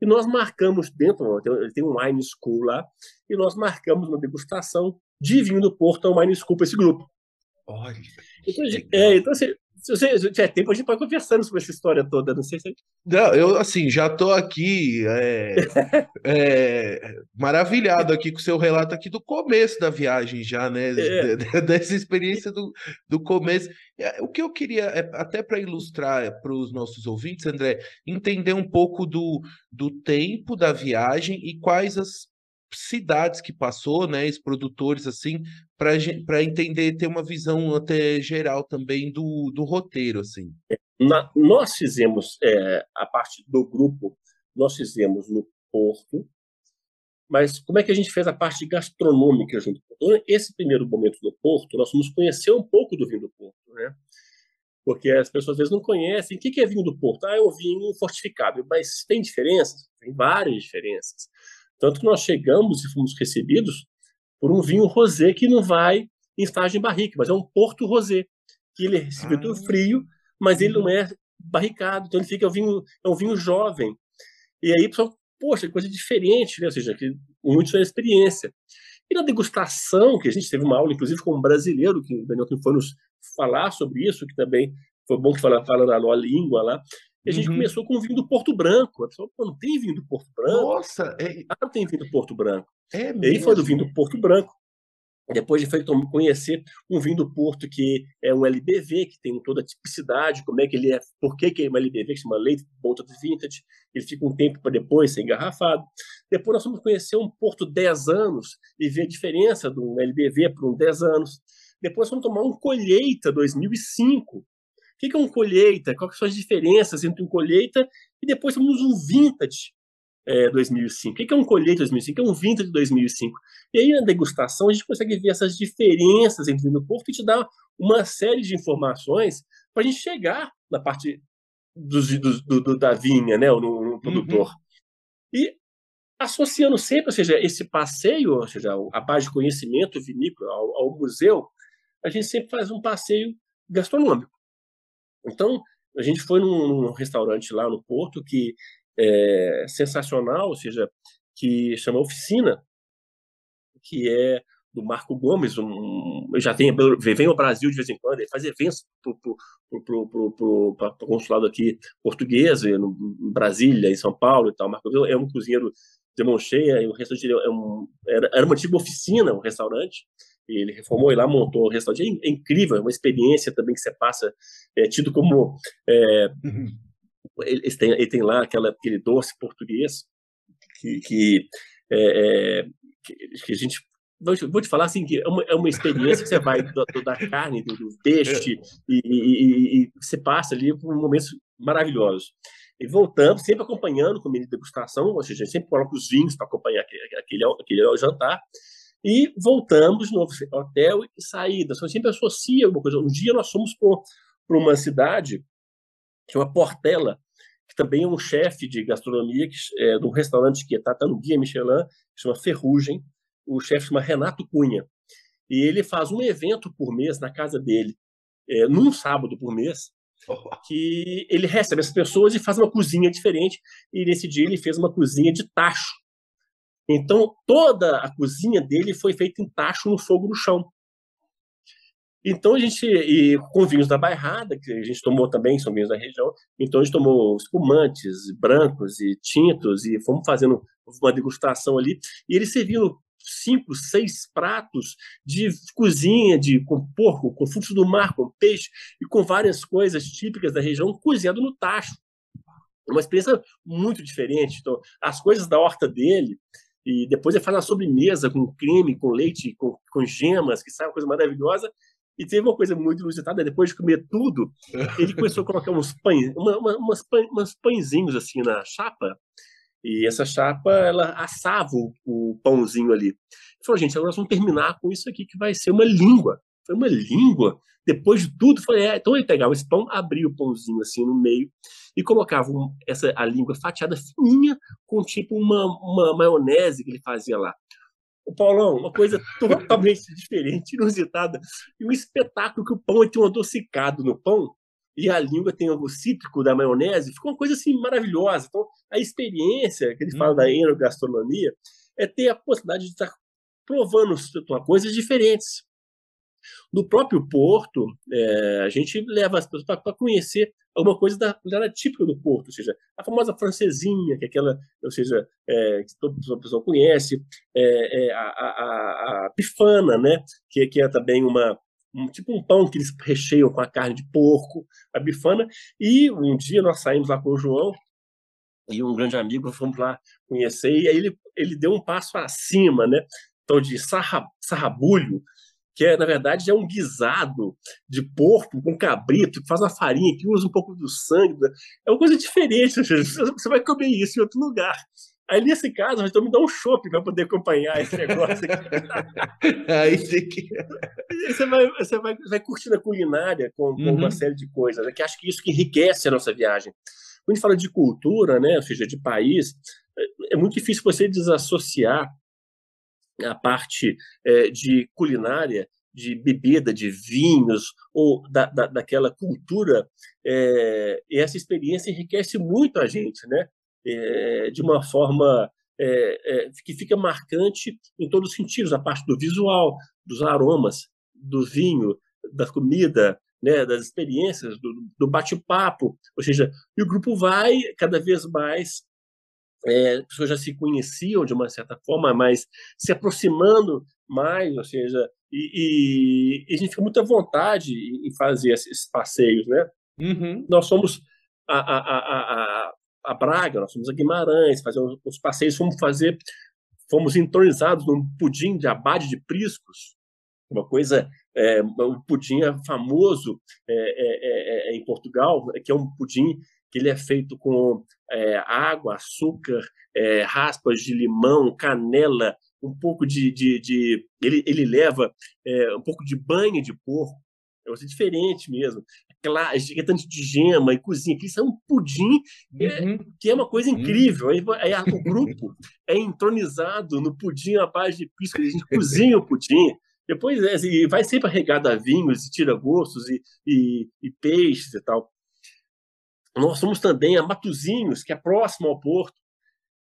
E nós marcamos dentro, ele tem um wine school lá, e nós marcamos uma degustação de vinho do Porto, um wine school para esse grupo. Olha. Então, é, então assim, se você tiver tempo, a gente pode conversando sobre essa história toda. Não sei se. Não, eu, assim, já estou aqui é, é, maravilhado aqui com o seu relato aqui do começo da viagem, já, né? É. Dessa experiência do, do começo. É, o que eu queria, é, até para ilustrar para os nossos ouvintes, André, entender um pouco do, do tempo da viagem e quais as cidades que passou, né, os produtores assim, para entender, ter uma visão até geral também do, do roteiro, assim. Na, nós fizemos é, a parte do grupo, nós fizemos no Porto, mas como é que a gente fez a parte gastronômica junto? Então, esse primeiro momento do Porto, nós vamos conhecer um pouco do vinho do Porto, né? Porque as pessoas às vezes não conhecem. O que é vinho do Porto? Ah, é o vinho fortificado. Mas tem diferenças? Tem várias diferenças. Tanto que nós chegamos e fomos recebidos por um vinho rosé que não vai em estágio em barrica, mas é um Porto Rosé, que ele é recebido ah. frio, mas ele não é barricado, então ele fica é um vinho, é um vinho jovem. E aí, pessoal, poxa, coisa diferente, né? Ou seja, que muito é experiência. E na degustação, que a gente teve uma aula, inclusive, com um brasileiro, que o Daniel que foi nos falar sobre isso, que também foi bom que fala, fala na língua lá. E a gente uhum. começou com o vinho do Porto Branco. A pessoa, pô, não tem vinho do Porto Branco? Nossa! É... Ah, não tem vinho do Porto Branco. É e aí foi do vinho do Porto Branco. Depois de feito conhecer um vinho do Porto que é um LBV, que tem toda a tipicidade, como é que ele é, por que, que é um LBV, que se chama Late Bolted Vintage, ele fica um tempo para depois ser engarrafado. Depois nós fomos conhecer um Porto 10 anos e ver a diferença de um LBV para um 10 anos. Depois vamos tomar um Colheita 2005, o que é um colheita? Quais são as diferenças entre um colheita e depois temos um vintage é, 2005? O que é um colheita 2005? É um vintage 2005. E aí, na degustação, a gente consegue ver essas diferenças entre o Porto e te dá uma série de informações para a gente chegar na parte do, do, do, da vinha, né, no, no produtor. Uhum. E associando sempre, ou seja, esse passeio, ou seja, a parte de conhecimento vinícola ao, ao museu, a gente sempre faz um passeio gastronômico. Então, a gente foi num, num restaurante lá no Porto que é sensacional, ou seja, que chama Oficina, que é do Marco Gomes, um, já tem, vem ao Brasil de vez em quando, ele faz eventos para o consulado aqui português, no, em Brasília, em São Paulo e tal. Marco Gomes é um cozinheiro de mão cheia, e o restaurante é um, era, era uma antiga oficina, um restaurante, ele reformou e lá montou o restaurante. É, incrível, é uma experiência também que você passa, é tido como. É, uhum. ele, tem, ele tem lá aquela, aquele doce português que, que, é, é que, a gente vou te falar assim que é uma, é uma experiência que você vai do, do, da carne, do, do peixe, é. e, e, e, você passa ali por momentos maravilhosos. E voltamos, sempre acompanhando com a degustação, ou seja, a gente sempre coloca os vinhos para acompanhar aquele, aquele, aquele jantar. E voltamos de novo hotel e saída. Só sempre associa alguma coisa. Um dia nós fomos para uma cidade que é uma Portela, que também é um chefe de gastronomia que, é, de um restaurante que está tá no Guia Michelin, que chama Ferrugem. O chefe chama Renato Cunha. E ele faz um evento por mês na casa dele, é, num sábado por mês, que ele recebe as pessoas e faz uma cozinha diferente. E nesse dia ele fez uma cozinha de tacho. Então toda a cozinha dele foi feita em tacho no fogo no chão. Então a gente, e com vinhos da Bairrada, que a gente tomou também, são vinhos da região, então a gente tomou espumantes, brancos e tintos, e fomos fazendo uma degustação ali, e eles serviam cinco, seis pratos de cozinha, de com porco, com frutos do mar, com peixe e com várias coisas típicas da região, cozinhado no tacho. Uma experiência muito diferente. Então, as coisas da horta dele, e depois ele faz uma sobremesa com creme, com leite, com, com gemas, que sai uma coisa maravilhosa. E teve uma coisa muito inusitada, depois de comer tudo, ele começou a colocar uns pães, uma, uma, umas, pães, umas pãezinhos assim na chapa, e essa chapa, ela assava o, o pãozinho ali. Ele falou, gente, agora nós vamos terminar com isso aqui, que vai ser uma língua. Foi uma língua. Depois de tudo, foi, é. Então ele pegava esse pão, abria o pãozinho assim no meio e colocava um, essa, a língua fatiada fininha com tipo uma, uma maionese que ele fazia lá. O Paulão, uma coisa totalmente diferente, inusitada. E um espetáculo que o pão tinha um adocicado no pão e a língua tem o cítrico da maionese, ficou uma coisa assim maravilhosa. Então, a experiência que ele fala da uhum. enogastronomia é ter a possibilidade de estar provando coisas diferentes. No próprio Porto, é, a gente leva as pessoas para conhecer alguma coisa da culinária típica do Porto, ou seja, a famosa francesinha, que é aquela, ou seja, é, que toda pessoa conhece, é, é a, a, a, pifana, né, que, que é também uma, um, tipo um pão que eles recheiam com a carne de porco, a bifana. E um dia nós saímos lá com o João e um grande amigo, fomos lá conhecer, e aí ele, ele deu um passo acima, né? Então, de sarra, sarrabulho, que é, na verdade, é um guisado de porco com cabrito, que faz uma farinha, que usa um pouco do sangue. É uma coisa diferente, você vai comer isso em outro lugar. Aí, nesse caso, então me dá um chopp para poder acompanhar esse negócio aqui. Aí que... você, vai, você vai, vai curtindo a culinária com, com uhum. uma série de coisas, né, que acho que isso que enriquece a nossa viagem. Quando a gente fala de cultura, né, ou seja, de país, é, é muito difícil você desassociar a parte é, de culinária, de bebida, de vinhos, ou da, da, daquela cultura, é, e essa experiência enriquece muito a gente, né? é, de uma forma que fica marcante em todos os sentidos, a parte do visual, dos aromas, do vinho, da comida, né, das experiências, do, do bate-papo, ou seja, e o grupo vai cada vez mais, é, as pessoas já se conheciam de uma certa forma, mas se aproximando mais, ou seja, e, e, e a gente fica muito à vontade em fazer esses passeios, né? Uhum. Nós somos a, a, a, a Braga, nós fomos a Guimarães, fazer uns passeios, fomos fazer, fomos entronizados num pudim de abade de priscos, uma coisa, é, um pudim famoso é é, é, é, em Portugal, que é um pudim que ele é feito com é, água, açúcar, raspas de limão, canela, um pouco de, de, de ele, ele leva um pouco de banha de porco, é uma coisa diferente mesmo aquela gigante de gema e cozinha, que isso é um pudim uhum. que é uma coisa uhum. incrível. Aí, aí o grupo é entronizado no pudim à base de pisco, a gente cozinha o pudim. Depois é, assim, vai sempre regado a vinhos e tira gostos e, e, e, peixes e tal. Nós somos também a Matuzinhos, que é próximo ao porto,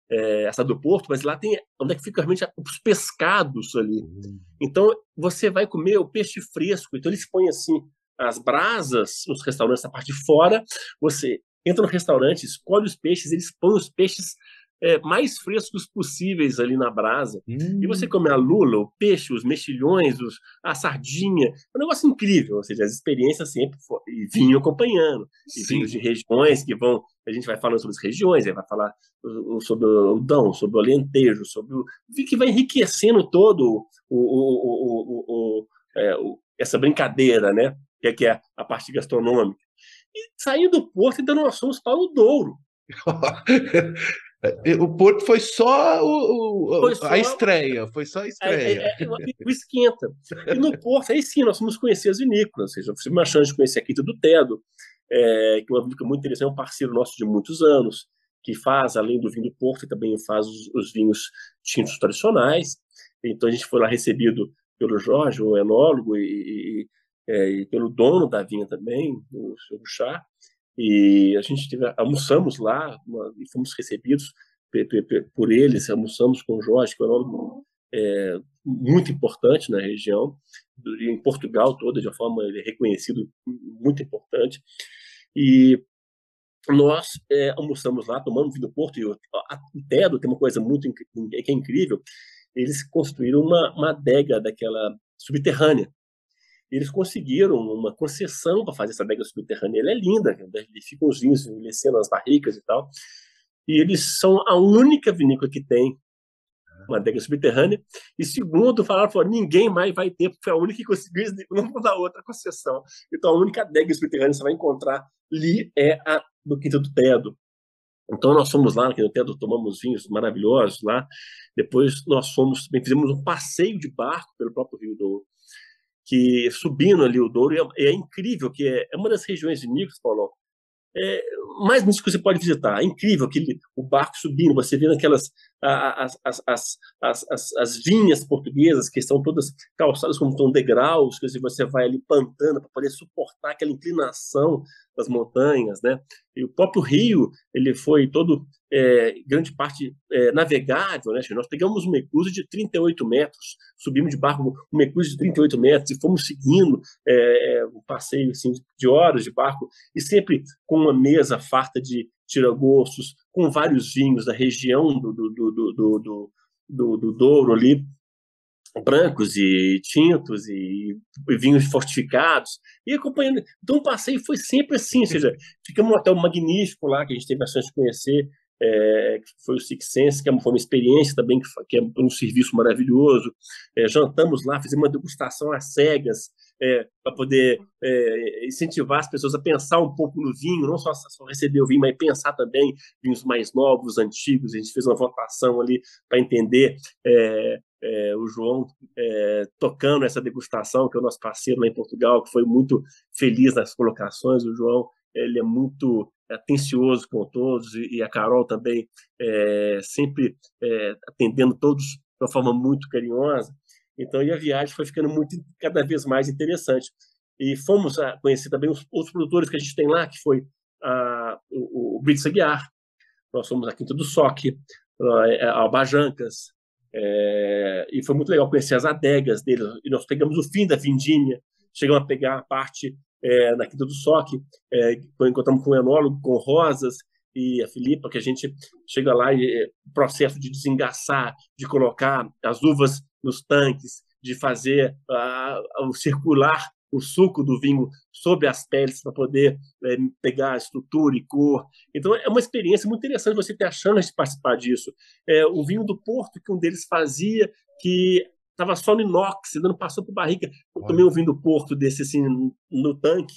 é, essa do porto, mas lá tem onde é que fica realmente os pescados ali. Uhum. Então você vai comer o peixe fresco, então eles põem assim as brasas nos restaurantes da parte de fora. Você entra no restaurante, escolhe os peixes, eles põem os peixes é, mais frescos possíveis ali na brasa. Hum. E você hum. come a lula, o peixe, os mexilhões, os, a sardinha. É um negócio incrível. Ou seja, as experiências sempre for, e vinho acompanhando. E Sim. vinhos de regiões que vão. A gente vai falando sobre as regiões, aí vai falar sobre o Dão, sobre o Alentejo, sobre o. que vai enriquecendo todo o, o, o, é, essa brincadeira, né? que é, que é a parte gastronômica. E saindo do porto, então nós fomos para o Douro. O Porto foi só, o, o foi só a estreia, foi só a estreia. É, é, é, o esquenta. E no Porto, aí sim, nós fomos conhecer as vinícolas, ou seja, tive uma chance de conhecer a Quinta do Tedo, é, que é uma vinícola muito interessante, é um parceiro nosso de muitos anos, que faz, além do vinho do Porto, também faz os, os vinhos tintos tradicionais. Então a gente foi lá recebido pelo Jorge, o enólogo, e, e, é, e pelo dono da vinha também, o senhor Chá. E a gente almoçamos lá uma, e fomos recebidos por eles, almoçamos com o Jorge, que é um é, muito importante na região, em Portugal toda, de uma forma ele é reconhecido muito importante. E nós é, almoçamos lá, tomamos vinho do Porto, e o, o Tedo tem uma coisa muito que é incrível, eles construíram uma, uma adega daquela subterrânea, eles conseguiram uma concessão para fazer essa adega subterrânea. Ela é linda, né? ficam os vinhos envelhecendo nas barricas e tal. E eles são a única vinícola que tem uma adega subterrânea. E segundo, falaram, falaram ninguém mais vai ter, porque foi a única que conseguiu, não vou dar outra concessão. Então a única adega subterrânea que você vai encontrar ali é a do Quinto do Tedo. Então nós fomos lá no Quinto do Tedo, tomamos vinhos maravilhosos lá. Depois nós fomos, fizemos um passeio de barco pelo próprio Rio do que subindo ali o Douro, é, é incrível, que é, é, uma das regiões vinícolas, Paulo, é, mais nisso que você pode visitar. É incrível aquele, o barco subindo, você vendo aquelas as, as, as, as, as, vinhas portuguesas que estão todas calçadas como estão degraus, que você vai ali plantando para poder suportar aquela inclinação das montanhas, né? E o próprio rio, ele foi todo, é, grande parte, é, navegável, né? Nós pegamos um mecuse de 38 metros, subimos de barco um mecuse de 38 metros e fomos seguindo é, um passeio, assim, de horas de barco e sempre com uma mesa farta de tiragostos, com vários vinhos da região do, do, do, do, do, do, do Douro ali, brancos e tintos e, e, vinhos fortificados e acompanhando. Então o passeio foi sempre assim, ou seja, ficamos num hotel magnífico lá que a gente teve a chance de conhecer, é, que foi o Six Sense, que é foi uma experiência também, que, que é um serviço maravilhoso. É, jantamos lá, fizemos uma degustação às cegas, é, para poder é, incentivar as pessoas a pensar um pouco no vinho, não só, só receber o vinho, mas pensar também vinhos mais novos, antigos. A gente fez uma votação ali para entender é, é, o João é, tocando essa degustação, que é o nosso parceiro lá em Portugal, que foi muito feliz nas colocações. O João ele é muito atencioso com todos e, e a Carol também é, sempre é, atendendo todos de uma forma muito carinhosa. Então, e a viagem foi ficando muito cada vez mais interessante. E fomos a conhecer também os outros produtores que a gente tem lá, que foi a, o, o Brits Aguiar, nós fomos a Quinta do Soque, a Albajancas, é, e foi muito legal conhecer as adegas deles. E nós pegamos o fim da Vindínia, chegamos a pegar a parte é, na Quinta do Soque, é, encontramos com o enólogo, com Rosas e a Filipa, que a gente chega lá e é, processo de desengaçar, de colocar as uvas nos tanques, de fazer uh, o circular o suco do vinho sobre as peles para poder é, pegar a estrutura e cor. Então é uma experiência muito interessante você ter a chance de participar disso. É, o vinho do Porto que um deles fazia que estava só no inox, não passou por barrica. Eu tomei um vinho do Porto desse assim no tanque.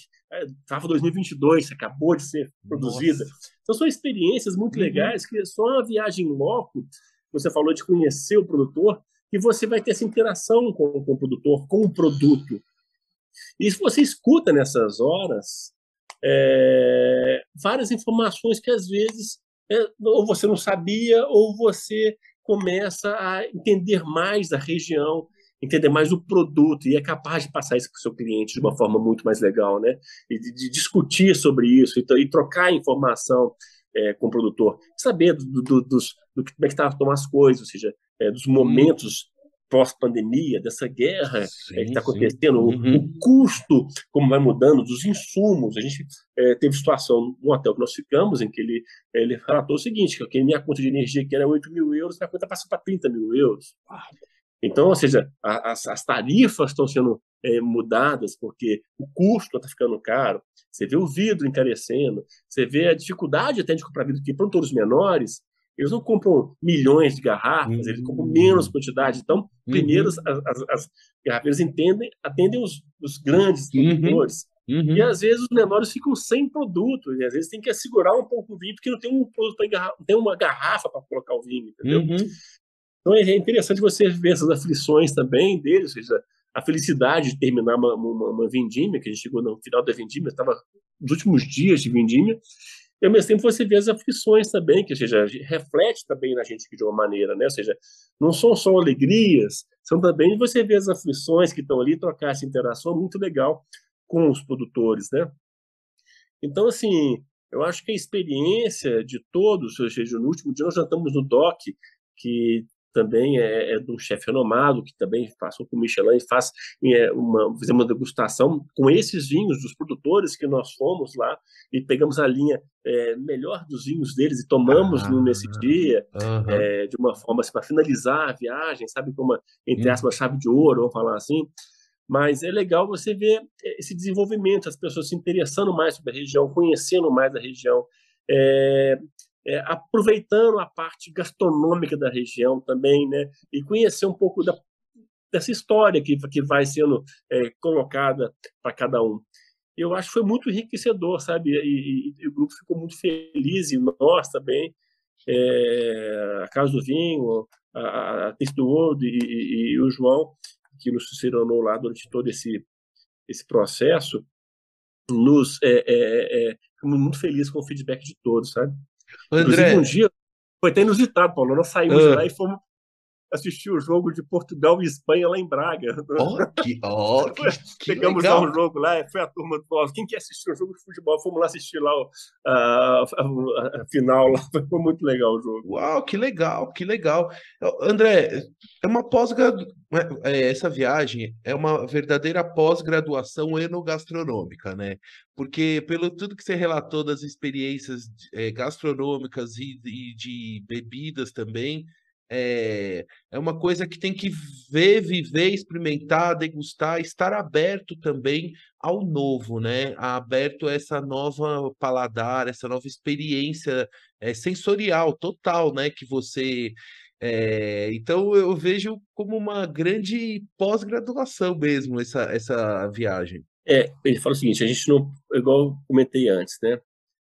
Estava é, 2022, acabou de ser produzida. Então são experiências muito uhum. legais que só uma viagem loco. Você falou de conhecer o produtor que você vai ter essa interação com, com o produtor, com o produto. E se você escuta nessas horas é, várias informações que às vezes é, ou você não sabia ou você começa a entender mais da região, entender mais o produto e é capaz de passar isso para o seu cliente de uma forma muito mais legal, né? E de, de discutir sobre isso e, e trocar informação é, com o produtor, saber do, do, dos, do, como é que estão as coisas, ou seja, é, dos momentos pós-pandemia, dessa guerra sim, é, que está acontecendo, uhum. o, custo, como vai mudando, dos insumos. A gente é, teve situação no hotel que nós ficamos, em que ele, ele relatou o seguinte, que a minha conta de energia, que era 8 mil euros, minha conta passa para 30 mil euros. Então, ou seja, as, as tarifas estão sendo é, mudadas porque o custo está ficando caro. Você vê o vidro encarecendo, você vê a dificuldade até de comprar vidro que produtores menores eles não compram milhões de garrafas, uhum. eles compram menos hum. quantidade. Então, uhum. primeiro, as, as, as garrafeiras entendem, atendem os, os grandes uhum. produtores. Uhum. E às vezes os menores ficam sem produto, e às vezes tem que assegurar um pouco o vinho, porque não tem um produto, não tem uma garrafa para colocar o vinho, entendeu? Uhum. Então é interessante você ver essas aflições também deles, ou seja, a felicidade de terminar uma, uma, uma que a gente chegou no final da vendimia, estava nos últimos dias de vendimia, e ao mesmo tempo você vê as aflições também, que seja, reflete também na gente de uma maneira, né? Ou seja, não são só alegrias, são também você vê as aflições que estão ali, trocar essa interação muito legal com os produtores, né? Então, assim, eu acho que a experiência de todos, ou seja, no último dia nós jantamos no DOC, que também é, é de um chefe renomado, que também passou com o Michelin e faz é, uma, fizemos uma degustação com esses vinhos dos produtores que nós fomos lá e pegamos a linha é, melhor dos vinhos deles e tomamos ah, nesse dia, -huh. de uma forma assim, para finalizar a viagem, sabe, como uma, entre aspas, uma chave de ouro, vamos falar assim. Mas é legal você ver esse desenvolvimento, as pessoas se interessando mais sobre a região, conhecendo mais a região. É, é, aproveitando a parte gastronômica da região também, né, e conhecer um pouco da, dessa história que, que vai sendo é, colocada para cada um. Eu acho que foi muito enriquecedor, sabe, e, e, e o grupo ficou muito feliz, e nós também, é, a Casa do Vinho, a, a do Ouro e, o João, que nos sucederou lá durante todo esse, esse processo, nos é, é, é, muito felizes com o feedback de todos, sabe? André... um dia foi até inusitado, Paulo. Nós saímos uh. lá e fomos assistir o jogo de Portugal e Espanha lá em Braga. Oh, que, oh, que, que Chegamos legal. lá um jogo lá, foi a turma do quem quer assistir o jogo de futebol? Fomos lá assistir lá a, a, a, final, lá. foi muito legal o jogo. Uau, que legal, que legal. André, é uma pós-graduação, é, essa viagem é uma verdadeira pós-graduação enogastronômica, né? Porque pelo tudo que você relatou das experiências é, gastronômicas e, e de bebidas também, é, é uma coisa que tem que ver, viver, experimentar, degustar, estar aberto também ao novo, né? Aberto a essa nova paladar, essa nova experiência é, sensorial total, né? Que você. É, então eu vejo como uma grande pós-graduação mesmo essa, essa viagem. É, ele fala o seguinte, a gente não, igual eu comentei antes, né?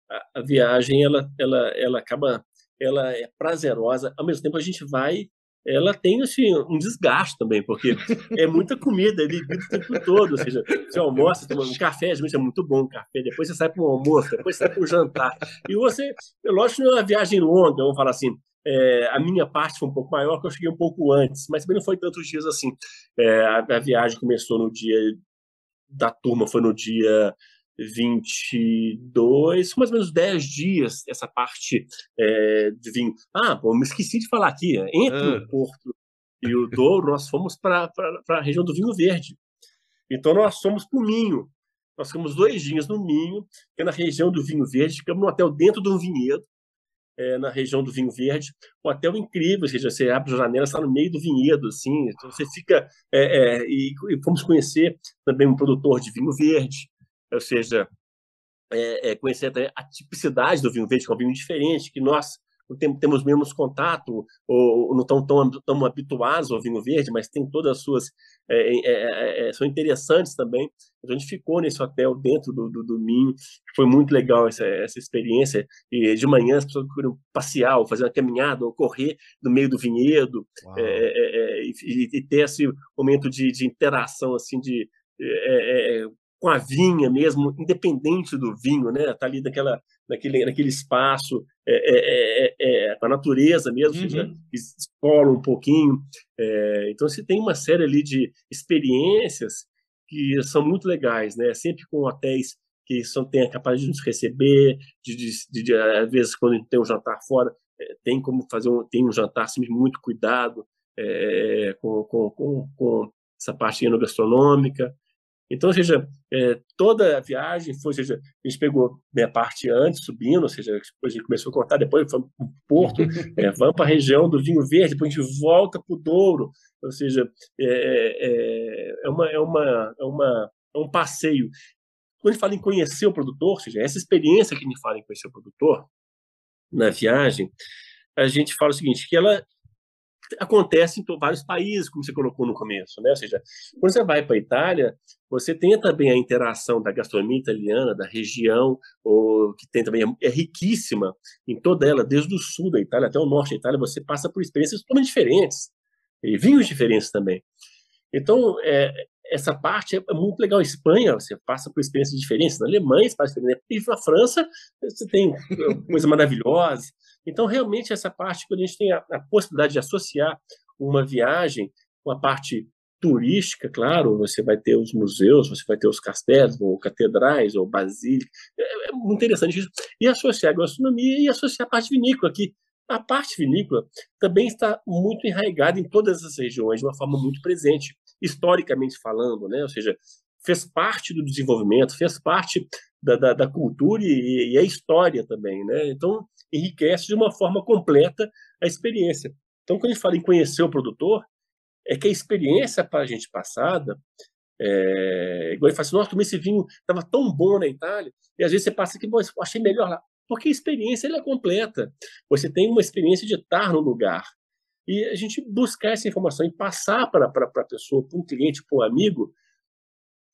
A, a viagem ela, ela, ela acaba ela é prazerosa, ao mesmo tempo a gente vai ela tem assim, um desgaste também, porque é muita comida, é bebida o tempo todo. Ou seja, você almoça, toma um café, vezes é muito bom o café, depois você sai para o almoço, depois você sai para o jantar. E você, lógico, não é uma viagem longa, vamos falar assim. É, a minha parte foi um pouco maior, porque eu cheguei um pouco antes, mas também não foi tantos dias assim. É, a, a viagem começou no dia da turma, foi no dia 22, mais ou menos 10 dias, essa parte é, de vinho. Ah, bom, me esqueci de falar aqui, entre ah. o Porto e o Douro, nós fomos para a região do vinho verde. Então, nós fomos para o Minho. Nós ficamos dois dias no Minho, que é na região do vinho verde, ficamos num hotel dentro de um vinhedo, é, na região do vinho verde, um hotel incrível, ou seja, você abre a janela, está no meio do vinhedo, assim, então você fica, é, é, e, e fomos conhecer também um produtor de vinho verde, ou seja, é, é conhecer a tipicidade do vinho verde, que é um vinho diferente, que nós temos menos contato ou não estão tão, tão habituados ao vinho verde, mas tem todas as suas é é, é, é, são interessantes também. A gente ficou nesse hotel dentro do, do, do Minho, foi muito legal essa, essa experiência. E de manhã as pessoas queriam passear, ou fazer uma caminhada, ou correr no meio do vinhedo é, e, e, ter esse momento de, de interação assim de com a vinha mesmo, independente do vinho, né? Tá ali naquela, naquele, naquele espaço, é, é, é, é com a natureza mesmo, uhum. seja, escola um pouquinho. É, então, você tem uma série ali de experiências que são muito legais, né? Sempre com hotéis que são, têm a capacidade de nos receber, de, de, de, de às vezes, quando tem um jantar fora, é, tem como fazer um, tem um jantar assim, muito cuidado com, com, com, com essa parte enogastronômica. Então, ou seja, é, toda a viagem foi, ou seja, a gente pegou minha parte antes, subindo, ou seja, depois a gente começou a cortar, depois foi para o Porto, é, vamos para a região do vinho verde, depois a gente volta para o Douro, ou seja, é, é, é, uma, é, uma, é, uma, é um passeio. Quando a gente fala em conhecer o produtor, ou seja, essa experiência que a gente fala em conhecer o produtor na viagem, a gente fala o seguinte, que ela acontece em vários países, como você colocou no começo, né? Ou seja, quando você vai para a Itália, você tem também a interação da gastronomia italiana, da região, ou, que tem também é riquíssima em toda ela, desde o sul da Itália até o norte da Itália, você passa por experiências totalmente diferentes, e vinhos diferentes também. Então, é, essa parte é muito legal. Espanha, você passa por experiências diferentes. Na Alemanha, você passa por. E na França, você tem coisa maravilhosa. Então, realmente, essa parte, quando a gente tem a, a possibilidade de associar uma viagem com a parte turística, claro, você vai ter os museus, você vai ter os castelos, ou catedrais, ou basílicas. É, é muito interessante isso. E associar a gastronomia e associar a parte vinícola, que a parte vinícola também está muito enraizada em todas as regiões, de uma forma muito presente historicamente falando, né? ou seja, fez parte do desenvolvimento, fez parte da, da, da cultura e, e, a história também. Né? Então, enriquece de uma forma completa a experiência. Então, quando a gente fala em conhecer o produtor, é que a experiência para a gente passada, é, igual ele fala assim, nossa, esse vinho estava tão bom na Itália, e às vezes você passa aqui, achei melhor lá. Porque a experiência é completa. Você tem uma experiência de estar no lugar. E a gente buscar essa informação e passar para a pessoa, para um cliente, para um amigo,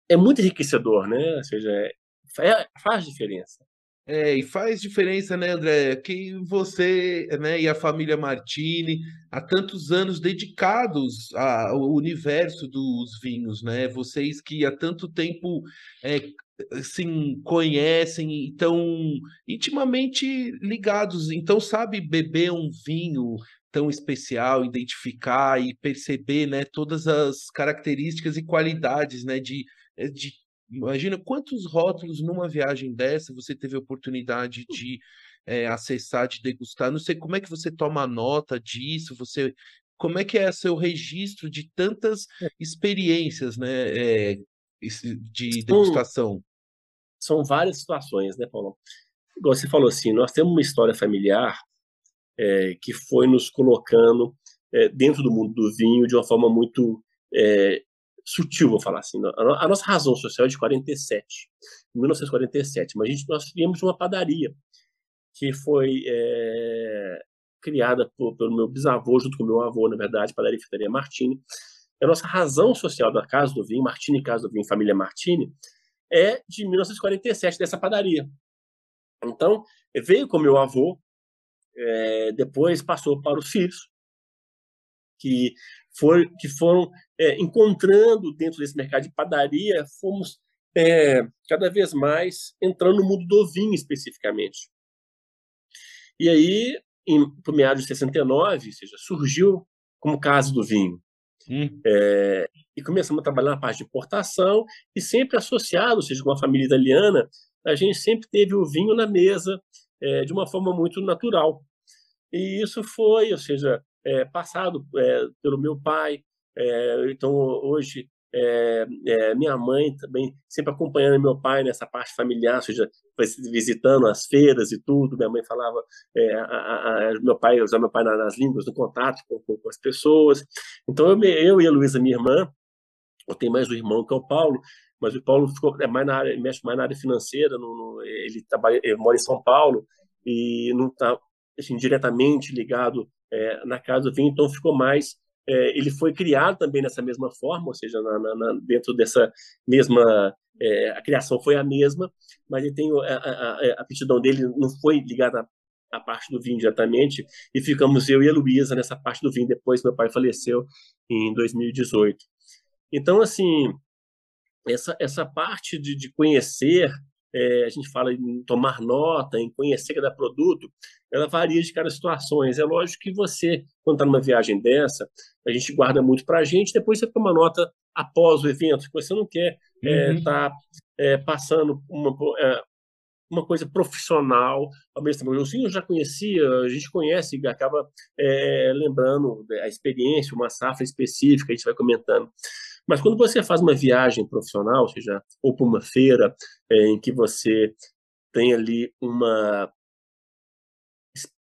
é muito enriquecedor, né? Ou seja, é, é, faz diferença. É, e faz diferença, né, André? Que você né, e a família Martini há tantos anos dedicados ao universo dos vinhos, né? Vocês que há tanto tempo é, conhecem, estão intimamente ligados, então sabe beber um vinho, tão especial, identificar e perceber, né, todas as características e qualidades, né, de, eh, de imagina quantos rótulos numa viagem dessa você teve a oportunidade hum. de é, acessar, de degustar. Não sei como é que você toma nota disso, você como é que é seu registro de tantas é. experiências, né, é, de degustação? São, são várias situações, né, Paulo? Igual você falou assim, nós temos uma história familiar é, que foi nos colocando é, dentro do mundo do vinho de uma forma muito é, sutil, vou falar assim. A, nossa razão social é de 47, 1947, mas a gente, nós viemos uma padaria que foi é, criada por, pelo meu bisavô, junto com meu avô, na verdade, Padaria Fitaria Martini. A nossa razão social da Casa do Vinho, Martini Casa do Vinho, família Martini, é de 1947, dessa padaria. Então, veio com meu avô, é, depois passou para os filhos, que, for, que foram é, encontrando dentro desse mercado de padaria, fomos é, cada vez mais entrando no mundo do vinho especificamente. E aí, em, meados de 69, ou seja, surgiu como caso do vinho. Hum. É, e começamos a trabalhar na parte de importação e sempre associado, ou seja, com a família italiana, a gente sempre teve o vinho na mesa, é, de uma forma muito natural. E isso foi, ou seja, é, passado é, pelo meu pai. então, hoje, minha mãe também sempre acompanhando meu pai nessa parte familiar, ou seja, visitando as feiras e tudo. Minha mãe falava, a, a, meu pai usava meu pai nas línguas, no contato com, com, com as pessoas. Então, eu, eu e a Luísa, minha irmã, eu tenho mais um irmão que é o Paulo, mas o Paulo ficou é mais na área, mexe mais na área financeira, no, no, ele trabalha, ele mora em São Paulo e não está assim, diretamente ligado é, na casa do vinho, então ficou mais é, ele foi criado também nessa mesma forma, ou seja, na, na, dentro dessa mesma é, a criação foi a mesma, mas ele tem a, a, a aptidão dele não foi ligada à, parte do vinho diretamente e ficamos eu e a Luísa nessa parte do vinho depois meu pai faleceu em 2018. Então assim essa, essa parte de, de conhecer, é, a gente fala em tomar nota, em conhecer cada produto, ela varia de cada situações. É lógico que você, quando está numa viagem dessa, a gente guarda muito para a gente, depois você toma nota após o evento, que você não quer estar é, uhum. tá, é, passando uma, é, uma coisa profissional ao mesmo tempo. O eu já conhecia, a gente conhece e acaba é, lembrando a experiência, uma safra específica, a gente vai comentando. Mas quando você faz uma viagem profissional, ou seja, ou para uma feira é, em que você tem ali uma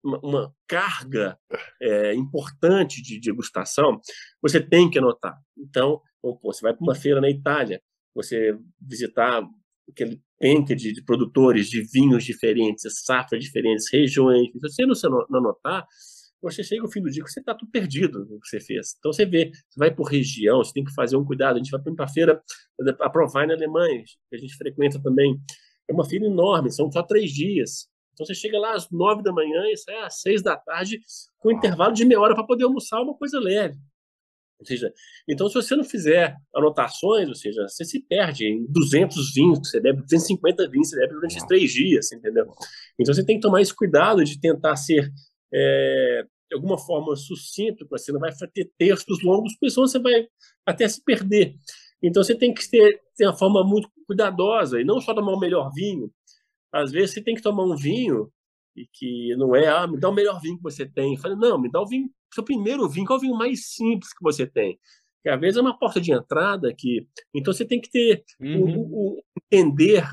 uma carga é, importante de degustação, você tem que anotar. Então, você vai para uma feira na Itália, você visitar aquele penca de, de, produtores de vinhos diferentes, safras diferentes, regiões. Se você não, não anotar, você chega ao fim do dia que você está tudo perdido no que você fez. Então você vê, você vai por região, você tem que fazer um cuidado. A gente vai para a feira, a Provine na Alemanha, que a gente frequenta também. É uma feira enorme, são só três dias. Então você chega lá às nove da manhã e sai às seis da tarde, com um intervalo de meia hora para poder almoçar uma coisa leve. Ou seja, então se você não fizer anotações, ou seja, você se perde em 200 vinhos que você deve, 250 vinhos que você deve durante esses três dias, entendeu? Então você tem que tomar esse cuidado de tentar ser é, de alguma forma sucinto, você não vai ter textos longos, porque senão você vai até se perder. Então você tem que ter, ter uma forma muito cuidadosa e não só tomar o melhor vinho. Às vezes você tem que tomar um vinho e que não é, ah, me dá o melhor vinho que você tem. Fala, não, me dá o vinho, seu primeiro vinho, qual é o vinho mais simples que você tem? Que às vezes é uma porta de entrada que, então você tem que ter uhum. o, o, entender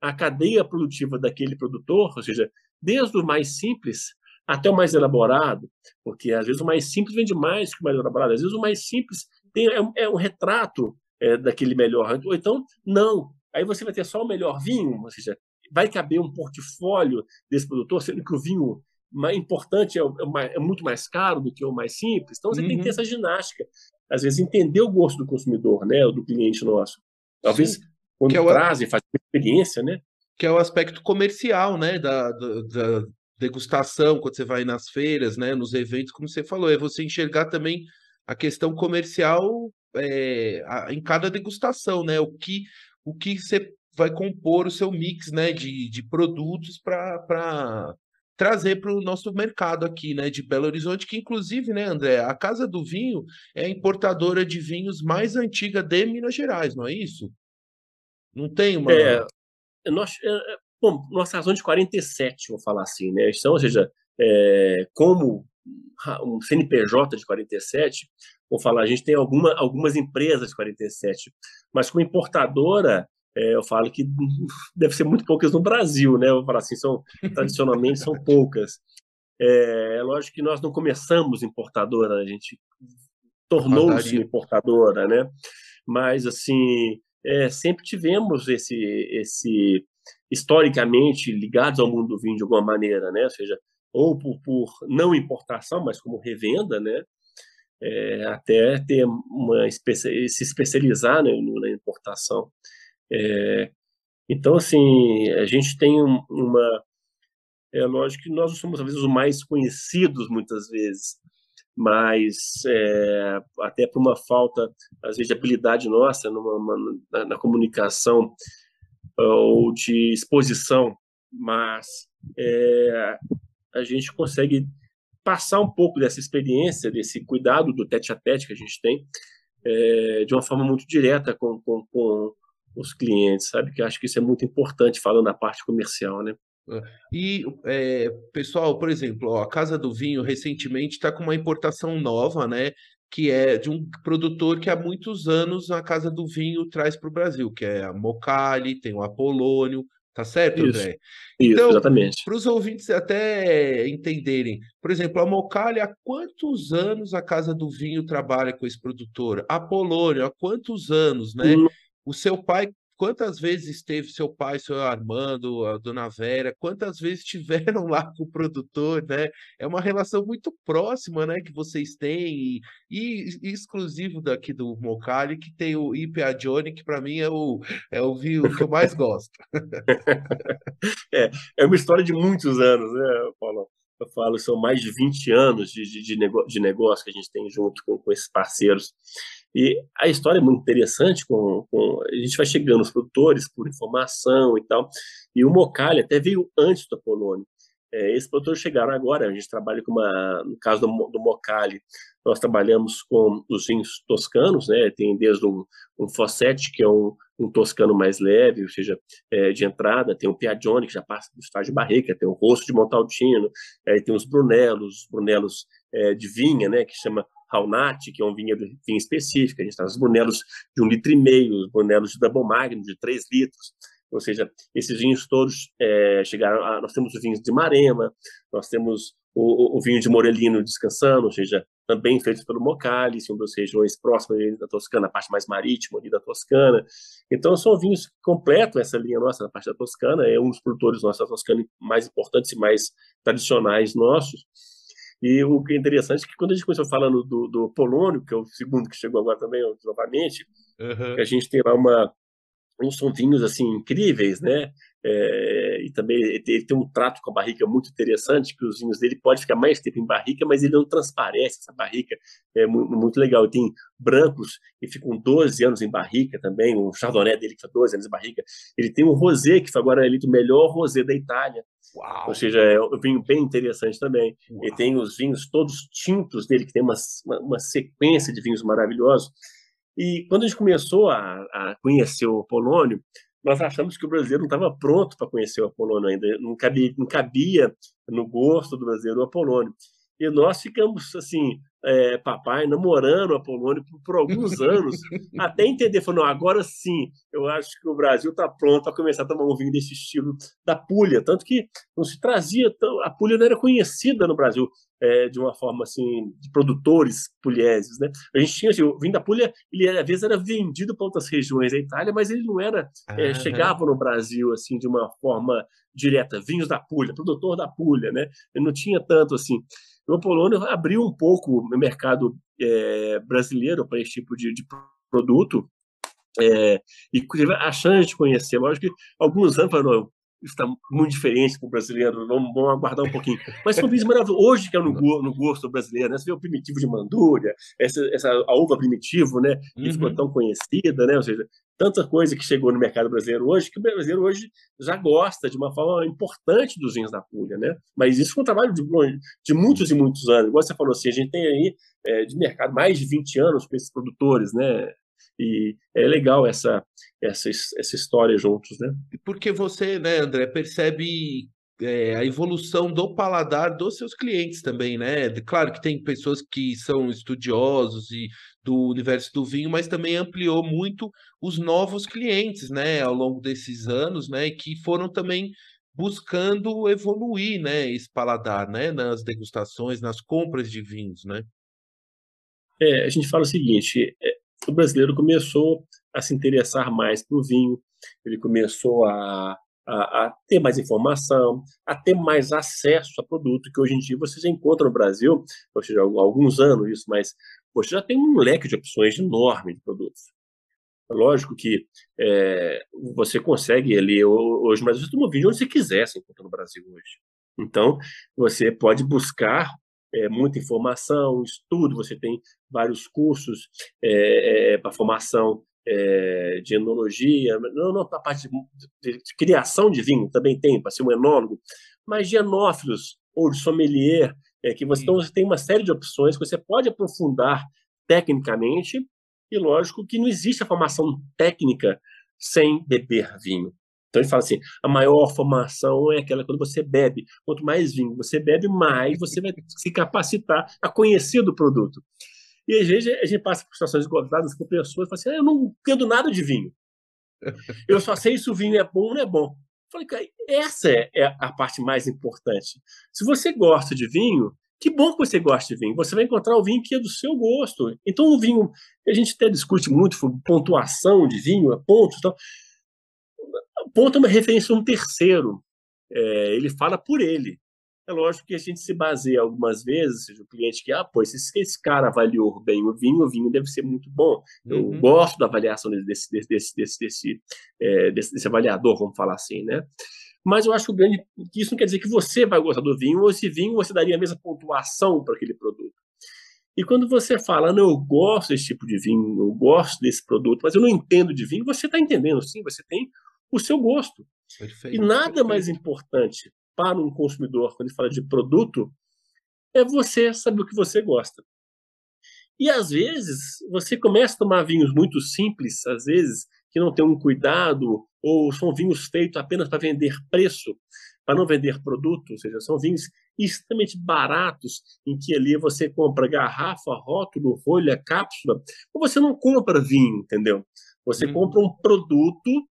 a cadeia produtiva daquele produtor, ou seja, desde o mais simples até o mais elaborado, porque às vezes o mais simples vende mais que o mais elaborado, às vezes o mais simples tem, é, um, é um retrato é, daquele melhor, ou então não. Aí você vai ter só o melhor vinho, ou seja, vai caber um portfólio desse produtor, sendo que o vinho mais importante é, é, é muito mais caro do que o mais simples. Então você uhum. tem que ter uhum. essa ginástica, às vezes entender o gosto do consumidor, né, do cliente nosso. Talvez Sim. quando que é o... trazem, fazem experiência, né? Que é o aspecto comercial, né, da, da, degustação, quando você vai nas feiras, né, nos eventos, como você falou, é você enxergar também a questão comercial é, a, em cada degustação, né, o que, o que você vai compor o seu mix, né, de, de produtos para trazer para o nosso mercado aqui, né, de Belo Horizonte, que inclusive, né, André, a Casa do Vinho é a importadora de vinhos mais antiga de Minas Gerais, não é isso? Não tem uma... É, nós, Bom, nossa razão de 47, vou falar assim, né? Então, ou seja, é, como um CNPJ de 47, vou falar, a gente tem alguma, algumas empresas de 47, mas como importadora, é, eu falo que deve ser muito poucas no Brasil, né? Eu vou falar assim, são, tradicionalmente são poucas. É, é lógico que nós não começamos importadora, a gente tornou-se importadora, né? Mas, assim, é, sempre tivemos esse, esse historicamente ligados ao mundo do vinho de alguma maneira, né? Ou seja, ou por, por não importação, mas como revenda, né? É, até ter uma se especializar né, na importação. É, então, assim, a gente tem uma. É lógico que nós somos, às vezes, os mais conhecidos, muitas vezes, mas é, até por uma falta, às vezes, de habilidade nossa numa, uma, na, na, comunicação ou de exposição, mas é, a gente consegue passar um pouco dessa experiência, desse cuidado do tete a tete que a gente tem, é, de uma forma muito direta com, com, com os clientes, sabe? Que acho que isso é muito importante falando na parte comercial, né? E, é, pessoal, por exemplo, ó, a Casa do Vinho recentemente está com uma importação nova, né? Que é de um produtor que há muitos anos a Casa do Vinho traz para o Brasil, que é a Mocali, tem o Apolônio, tá certo, Isso. André? Isso, então, exatamente. Para os ouvintes até entenderem, por exemplo, a Mocali, há quantos anos a Casa do Vinho trabalha com esse produtor? Apolônio, há quantos anos, né? Hum. O seu pai quantas vezes esteve seu pai, seu Armando, a dona Vera, quantas vezes estiveram lá com o produtor, né? É uma relação muito próxima, né, que vocês têm, e, e exclusivo daqui do Mocali, que tem o IPA Johnny, que para mim é o, é o vinho que eu mais gosto. é, é uma história de muitos anos, né, Paulo? Eu falo, são mais de 20 anos de, de, de, negócio, de negócio que a gente tem junto com, com esses parceiros. E a história é muito interessante, com, com, a gente vai chegando nos produtores por informação e tal, e o Mocali até veio antes da Polônia. É, esses produtores chegaram agora, a gente trabalha com uma, no caso do, do Mocali, nós trabalhamos com os vinhos toscanos, né, tem desde um, um Fossetti, que é um, um toscano mais leve, ou seja, é, de entrada, tem o Piagione, que já passa do estágio de barrica, tem o rosto de Montaltino, é, tem os Brunelos, Brunelos é, de vinha, né, que chama Raunati, que é um vinho, vinho específico, a gente traz os brunelos de um litro e meio, os brunelos de Double Magnum de três litros, ou seja, esses vinhos todos é, chegaram a, nós temos os vinhos de Marema, nós temos o, o, vinho de Morelino descansando, ou seja, também feitos pelo Mocali, são duas regiões próximas da Toscana, a parte mais marítima ali da Toscana. Então, são vinhos que completam essa linha nossa na parte da Toscana, é um dos produtores nossos da Toscana mais importantes e mais tradicionais nossos. E o que é interessante é que quando a gente começou falando do, do Polônio, que é o segundo que chegou agora também, novamente, uhum. que a gente tem lá uma, uns são vinhos assim incríveis, né? É, e também ele tem um trato com a barrica muito interessante, que os vinhos dele pode ficar mais tempo em barrica, mas ele não transparece essa barrica, é muito, legal. Ele tem brancos que ficam 12 anos em barrica também, um chardonnay dele que fica 12 anos em barrica. Ele tem um rosé que foi agora eleito o melhor rosé da Itália. Uau. Ou seja, é um vinho bem interessante também. Uau. Ele tem os vinhos todos tintos dele, que tem uma, uma, uma sequência de vinhos maravilhosos. E quando a gente começou a, a conhecer o Polônio, nós achamos que o brasileiro não estava pronto para conhecer o Apolônio ainda, não cabia, não cabia no gosto do brasileiro o Apolônio. E nós ficamos, assim, é, papai, namorando o Apolônio por, por alguns anos, até entender, falou, agora sim, eu acho que o Brasil está pronto para começar a tomar um vinho desse estilo da Puglia, tanto que não se trazia, a Puglia não era conhecida no Brasil é, de uma forma, assim, de produtores pulieses, né? A gente tinha, assim, o vinho da Puglia, ele às vezes era vendido para outras regiões da Itália, mas ele não era, é, chegava no Brasil, assim, de uma forma direta, vinhos da Puglia, produtor da Puglia, né? Ele não tinha tanto, assim, o Polônia abriu um pouco o mercado é, brasileiro para esse tipo de, de produto é, e a chance de conhecer. Lógico que alguns anos está muito diferente para o brasileiro, vamos, vamos, aguardar um pouquinho. Mas são vinhos maravilhosos. Hoje, que é no, no gosto brasileiro, né? você vê o primitivo de Mandúria, essa, essa, a uva primitivo, né? que uhum. ficou tão conhecida, né? ou seja, tanta coisa que chegou no mercado brasileiro hoje, que o brasileiro hoje já gosta de uma forma importante dos vinhos da Puglia, né? Mas isso foi um trabalho de, de muitos e muitos anos. Igual você falou assim, a gente tem aí é, de mercado mais de 20 anos com esses produtores, né? E é legal essa, essa, essa história juntos, né? Porque você, né, André, percebe é, a evolução do paladar dos seus clientes também, né? Claro que tem pessoas que são estudiosos e do universo do vinho, mas também ampliou muito os novos clientes, né, ao longo desses anos, né, que foram também buscando evoluir, né, esse paladar, né, nas degustações, nas compras de vinhos, né? É, a gente fala o seguinte, é, o brasileiro começou a se interessar mais pelo vinho, ele começou a, a, a, ter mais informação, a ter mais acesso a produto, que hoje em dia você já encontra no Brasil, ou seja, há alguns anos isso, mas você já tem um leque de opções enorme de produtos. Lógico que é, você consegue ali hoje, mas você toma vídeo onde você quiser, você encontra no Brasil hoje. Então, você pode buscar é, muita informação, estudo, você tem vários cursos é, é, para formação é, de enologia, não, não para a parte de, de, criação de vinho, também tem, para ser um enólogo, mas de enófilos ou de sommelier, é que você, então, você tem uma série de opções que você pode aprofundar tecnicamente, e lógico que não existe a formação técnica sem beber vinho. Então ele fala assim: a maior formação é aquela quando você bebe. Quanto mais vinho você bebe, mais você vai se capacitar a conhecer do produto. E às vezes a gente passa por situações gozadas com pessoas que falam assim: ah, eu não entendo nada de vinho. Eu só sei se o vinho é bom ou não é bom. Falei, cara, essa é, é a parte mais importante. Se você gosta de vinho, que bom que você gosta de vinho. Você vai encontrar o vinho que é do seu gosto. Então, o vinho, a gente até discute muito pontuação de vinho, pontos e tal. Ponto é uma referência a um terceiro. É, ele fala por ele. É lógico que a gente se baseia algumas vezes, seja o cliente que, ah, pô, se esse cara avaliou bem o vinho, o vinho deve ser muito bom. Eu uhum. gosto da avaliação desse, desse, desse, desse, desse, é, desse, desse avaliador, vamos falar assim, né? Mas eu acho que, grande, que isso não quer dizer que você vai gostar do vinho, ou esse vinho você daria a mesma pontuação para aquele produto. E quando você fala, não, eu gosto desse tipo de vinho, eu gosto desse produto, mas eu não entendo de vinho, você está entendendo, sim, você tem o seu gosto. Perfeito, e nada perfeito. mais importante para um consumidor, quando ele fala de produto, é você saber o que você gosta. E às vezes você começa a tomar vinhos muito simples, às vezes que não tem um cuidado ou são vinhos feitos apenas para vender preço, para não vender produto, ou seja, são vinhos extremamente baratos, em que ali você compra garrafa, rótulo, rolha, cápsula, ou você não compra vinho, entendeu? Você hum. compra um produto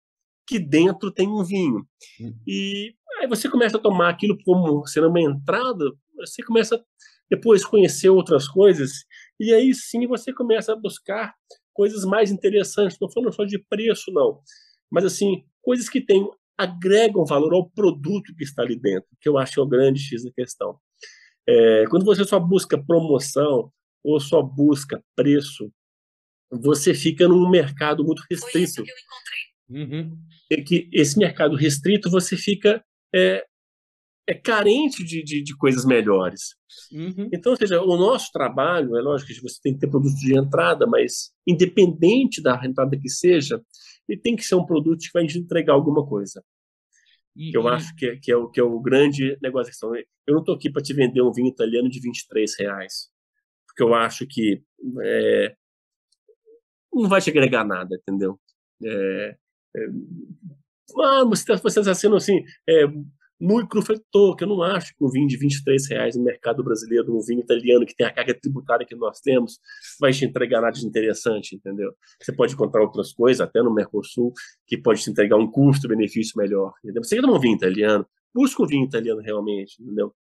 que dentro tem um vinho. Hum. E Aí você começa a tomar aquilo como sendo uma entrada, você começa depois conhecer outras coisas, e aí sim você começa a buscar coisas mais interessantes, não falando só de preço, não, mas assim, coisas que tem, agregam valor ao produto que está ali dentro, que eu acho que é o grande X da questão. É, quando você só busca promoção ou só busca preço, você fica num mercado muito restrito. Uhum. E que esse mercado restrito você fica é, é carente de, de, de coisas melhores. Uhum. Então, ou seja, o nosso trabalho, é lógico que você tem que ter produto de entrada, mas independente da entrada que seja, ele tem que ser um produto que vai te entregar alguma coisa. E, que eu e... acho que é, que, é o, que é o grande negócio. Eu não estou aqui para te vender um vinho italiano de 23 reais, porque eu acho que é, não vai te agregar nada, entendeu? É, é, ah, você está tá sendo assim, é, muito crufetor, que eu não acho que um vinho de 23 reais no mercado brasileiro, um vinho italiano que tem a carga tributária que nós temos, vai te entregar nada de interessante, entendeu? Você pode encontrar outras coisas, até no Mercosul, que pode te entregar um custo-benefício melhor, entendeu? Você quer um vinho italiano, busca um vinho italiano realmente, entendeu?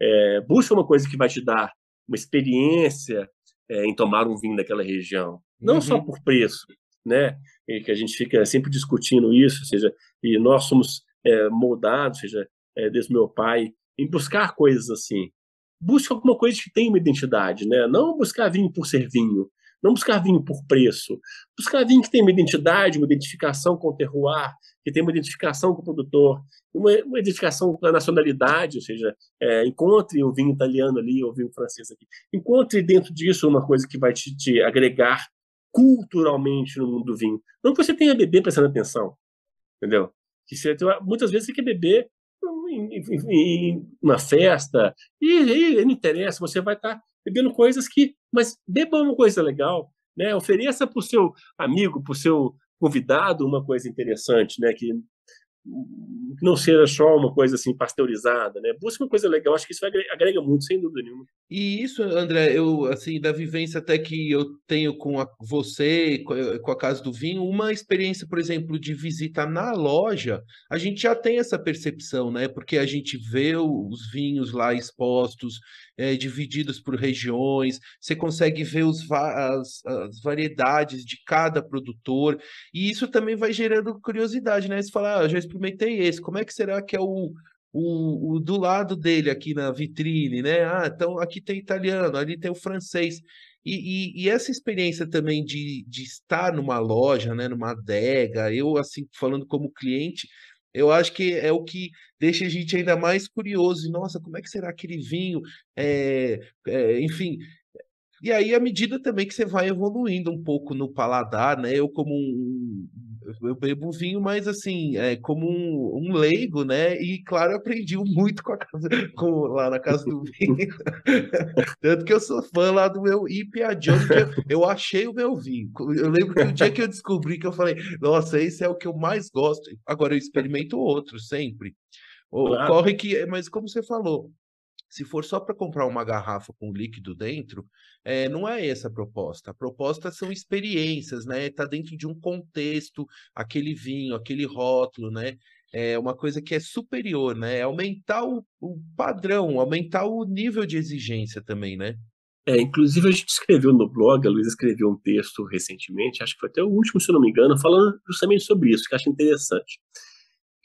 É, busca uma coisa que vai te dar uma experiência é, em tomar um vinho daquela região, não uhum. só por preço, né? E que a gente fica sempre discutindo isso, ou seja, e nós somos é, moldados, ou seja, é, desse meu pai, em buscar coisas assim. Busca alguma coisa que tenha uma identidade, né? Não buscar vinho por ser vinho, não buscar vinho por preço, buscar vinho que tenha uma identidade, uma identificação com o terroir, que tenha uma identificação com o produtor, uma, uma identificação com a nacionalidade, ou seja, é, encontre o vinho italiano ali, ou o vinho francês aqui. Encontre dentro disso uma coisa que vai te, te agregar culturalmente no mundo do vinho. Não que você tenha a beber prestando atenção, entendeu? Que você, muitas vezes você quer beber em, em, em uma festa, e, e, não interessa, você vai estar bebendo coisas que. Mas beba uma coisa legal, né? ofereça para o seu amigo, para o seu convidado uma coisa interessante, né? que que não seja só uma coisa assim pasteurizada, né? Busca uma coisa legal, acho que isso agrega muito, sem dúvida nenhuma. E isso, André, eu assim da vivência até que eu tenho com a, você, com a Casa do Vinho, uma experiência, por exemplo, de visita na loja, a gente já tem essa percepção, né? Porque a gente vê os vinhos lá expostos, é, divididos por regiões, você consegue ver os, as, as, variedades de cada produtor, e isso também vai gerando curiosidade, né? Você fala, ah, já experimentei esse, como é que será que é o, o, o, do lado dele aqui na vitrine, né? Ah, então aqui tem italiano, ali tem o francês. E, e, e, essa experiência também de, de estar numa loja, né, numa adega, eu assim falando como cliente, eu acho que é o que deixa a gente ainda mais curioso. Nossa, como é que será aquele vinho? É, é, enfim, e aí, à medida também que você vai evoluindo um pouco no paladar, né? Eu, como um. Eu bebo vinho, mas assim, é, como um, um leigo, né? E claro, eu aprendi muito com a casa, com, lá na casa do vinho. Tanto que eu sou fã lá do meu Ipiadione, que eu, eu achei o meu vinho. Eu lembro que o dia que eu descobri que eu falei, nossa, esse é o que eu mais gosto. Agora eu experimento outro sempre. Ocorre que, mas como você falou, se for só para comprar uma garrafa com líquido dentro, é, não é essa a proposta. A proposta são experiências, né? Está dentro de um contexto, aquele vinho, aquele rótulo, né? É uma coisa que é superior, né? É aumentar o, o padrão, aumentar o nível de exigência também, né? É, inclusive a gente escreveu no blog, a Luísa escreveu um texto recentemente, acho que foi até o último, se não me engano, falando justamente sobre isso, que acho interessante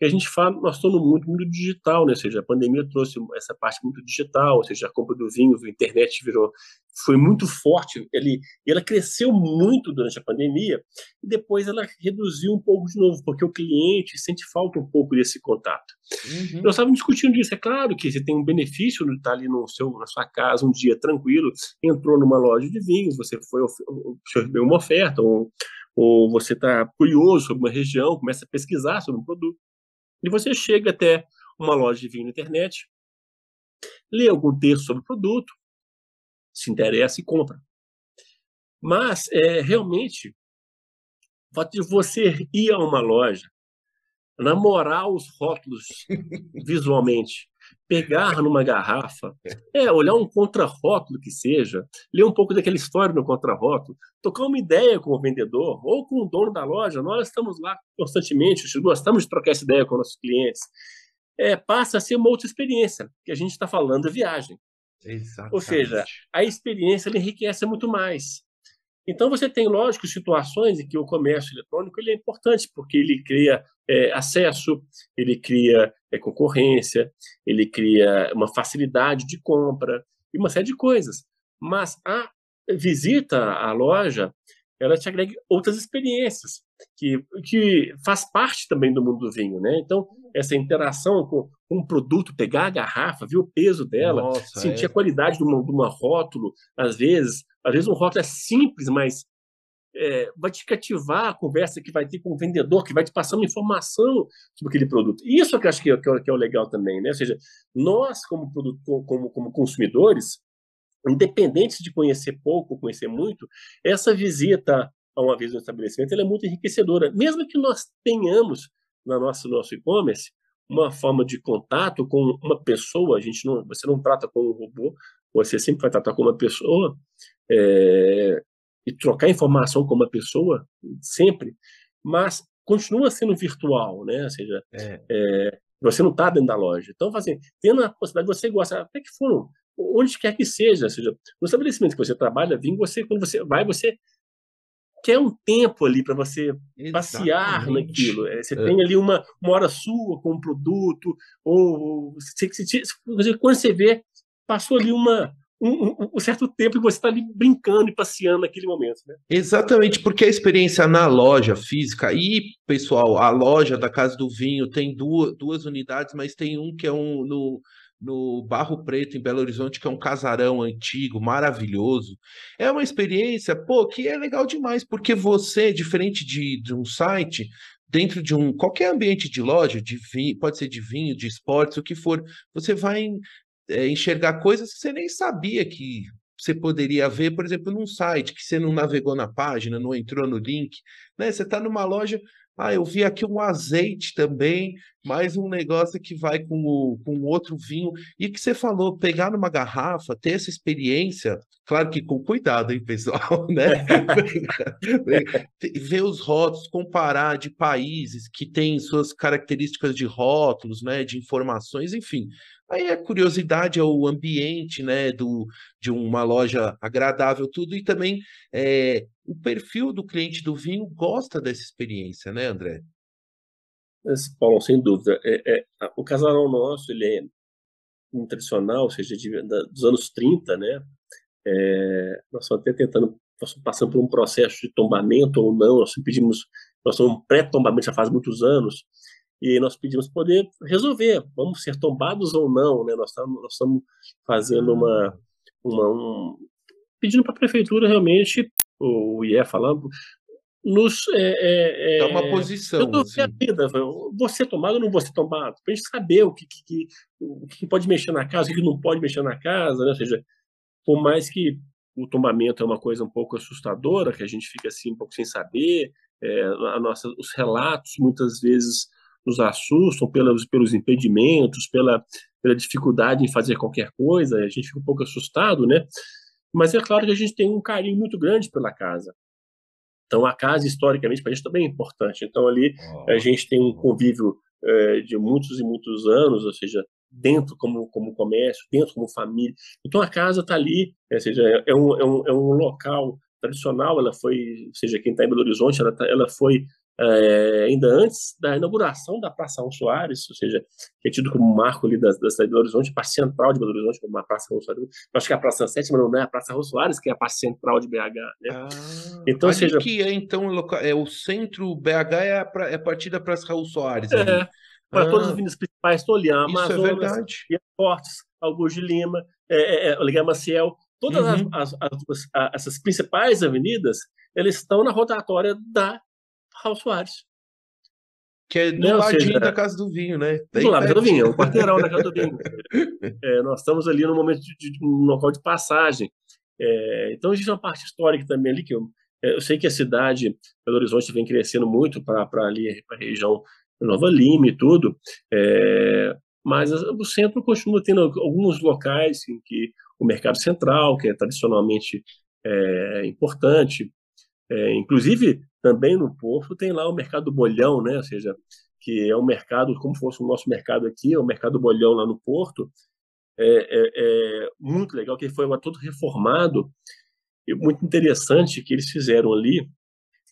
que a gente fala, nós estamos muito mundo digital, né? Ou seja, a pandemia trouxe essa parte muito digital, ou seja, a compra do vinho, a internet virou, foi muito forte, ele, ela cresceu muito durante a pandemia e depois ela reduziu um pouco de novo, porque o cliente sente falta um pouco desse contato. Uhum. Nós estávamos discutindo isso, é claro que você tem um benefício de estar ali no seu, na sua casa um dia tranquilo, entrou numa loja de vinhos, você foi recebeu uma oferta, ou, ou você está curioso sobre uma região, começa a pesquisar sobre um produto. E você chega até uma loja de vinho na internet, lê algum texto sobre o produto, se interessa e compra. Mas, é, realmente, o fato de você ir a uma loja, namorar os rótulos visualmente, pegar numa garrafa, é olhar um contrarótulo que seja, ler um pouco daquela história no contrarótulo, tocar uma ideia com o vendedor ou com o dono da loja. Nós estamos lá constantemente, gostamos de trocar essa ideia com nossos clientes. É, passa a ser uma outra experiência, que a gente está falando de viagem. Exatamente. Ou seja, a experiência enriquece muito mais. Então, você tem, lógico, situações em que o comércio eletrônico ele é importante, porque ele cria é, acesso, ele cria é, concorrência, ele cria uma facilidade de compra e uma série de coisas. Mas a visita à loja, ela te agrega outras experiências que, que faz parte também do mundo do vinho, né? Então, essa interação com, um produto, pegar a garrafa, ver o peso dela, Nossa, sentir é. a qualidade de uma, de uma rótulo, às vezes, às vezes um rótulo é simples, mas é, vai te cativar a conversa que vai ter com o vendedor, que vai te passar uma informação sobre aquele produto. Isso é que eu acho que é, que é, que é o legal também, né? Ou seja, nós, como, produto, como, como consumidores, independentes de conhecer pouco ou conhecer muito, essa visita a uma vez no estabelecimento é muito enriquecedora. Mesmo que nós tenhamos na nossa nosso e-commerce uma forma de contato com uma pessoa, a gente não, você não trata com um robô, você sempre vai tratar com uma pessoa, é, e trocar informação com uma pessoa, sempre, mas continua sendo virtual, né? Ou seja, é. É, você não está dentro da loja. Então, assim, tendo a possibilidade, você gosta, até que for, onde quer que seja, ou seja, no estabelecimento que você trabalha, vim você, quando você vai, você quer um tempo ali para você Exatamente. passear naquilo. É, você é. tem ali uma, uma hora sua com um produto, ou você, você, quando você vê, passou ali uma, um, um, certo tempo e você está ali brincando e passeando naquele momento. Né? Exatamente, porque a experiência na loja física, e pessoal, a loja da Casa do Vinho tem duas, duas unidades, mas tem um que é um no, no Barro Preto, em Belo Horizonte, que é um casarão antigo, maravilhoso. É uma experiência, pô, que é legal demais, porque você, diferente de, de um site, dentro de um qualquer ambiente de loja, de vinho, pode ser de vinho, de esportes, o que for, você vai é, enxergar coisas que você nem sabia que você poderia ver, por exemplo, num site que você não navegou na página, não entrou no link, né? Você está numa loja, ah, eu vi aqui um azeite também, mais um negócio que vai com, o, com outro vinho. E que você falou, pegar numa garrafa, ter essa experiência, claro que com cuidado, hein, pessoal, né? Ver os rótulos, comparar de países que têm suas características de rótulos, né? De informações, enfim. Aí a curiosidade é o ambiente, né, do, de uma loja agradável, tudo, e também é, o perfil do cliente do vinho gosta dessa experiência, né, André? Paulo, sem dúvida. É, é, o casarão nosso, ele é tradicional, ou seja, de, da, dos anos 30, né? É, nós estamos até tentando, passando por um processo de tombamento ou não, nós pedimos, nós estamos pré-tombamento já faz muitos anos, e nós pedimos poder resolver, vamos ser tombados ou não, né? Nós estamos, nós estamos fazendo uma, uma um, pedindo para a prefeitura realmente, o IE falando, nos é, é, dá uma posição. Assim. A vida, vou ser tomado ou não vou ser tomado, para a gente saber o que, que, o que pode mexer na casa, o que não pode mexer na casa, né? Ou seja, por mais que o tombamento é uma coisa um pouco assustadora, que a gente fica assim um pouco sem saber, é, a nossa, os relatos muitas vezes nos assustam pelos, pelos impedimentos, pela, pela dificuldade em fazer qualquer coisa, a gente fica um pouco assustado, né? Mas é claro que a gente tem um carinho muito grande pela casa. Então, a casa, historicamente, para a gente também é importante. Então, ali, a gente tem um convívio é, de muitos e muitos anos, ou seja, dentro como, como comércio, dentro como família. Então, a casa está ali, é, ou seja, é, é um, é, um, é um local tradicional, ela foi, ou seja, quem está em Belo Horizonte, ela, tá, ela foi é, ainda antes da inauguração da Praça Raul Soares, ou seja, que é tido como um marco ali da, da cidade de Belo Horizonte, Praça Central de Belo Horizonte, como uma Praça Raul Soares. Eu acho que é a Praça Sétima não é a Praça Raul Soares, que é a Praça Central de BH. Né? Ah, então, seja, que é então é o centro BH é a, é a partir da Praça Raul Soares. É, para ah, todas as avenidas principais, ali, a Amazonas, é Fortes, Augusto de Lima, é, é, é Maciel, todas uhum. as, as, as, essas principais avenidas, eles estão na rotatória da Raul Soares. Que é do Não, ladinho seja, da Casa do Vinho, né? do lado da Casa do Vinho, é o quarteirão da Casa do Vinho. É, nós estamos ali no momento de, de, de um local de passagem. É, então existe uma parte histórica também ali que eu, é, eu sei que a cidade, Belo Horizonte, vem crescendo muito para ali, para a região Nova Lima e tudo, é, mas o centro continua tendo alguns locais em que o mercado central, que é tradicionalmente é, importante, é, inclusive também no Porto tem lá o mercado do bolhão, né? Ou seja, que é um mercado, como fosse o nosso mercado aqui, é o mercado do bolhão lá no Porto, é, é, é muito legal, que foi todo reformado, e muito interessante que eles fizeram ali,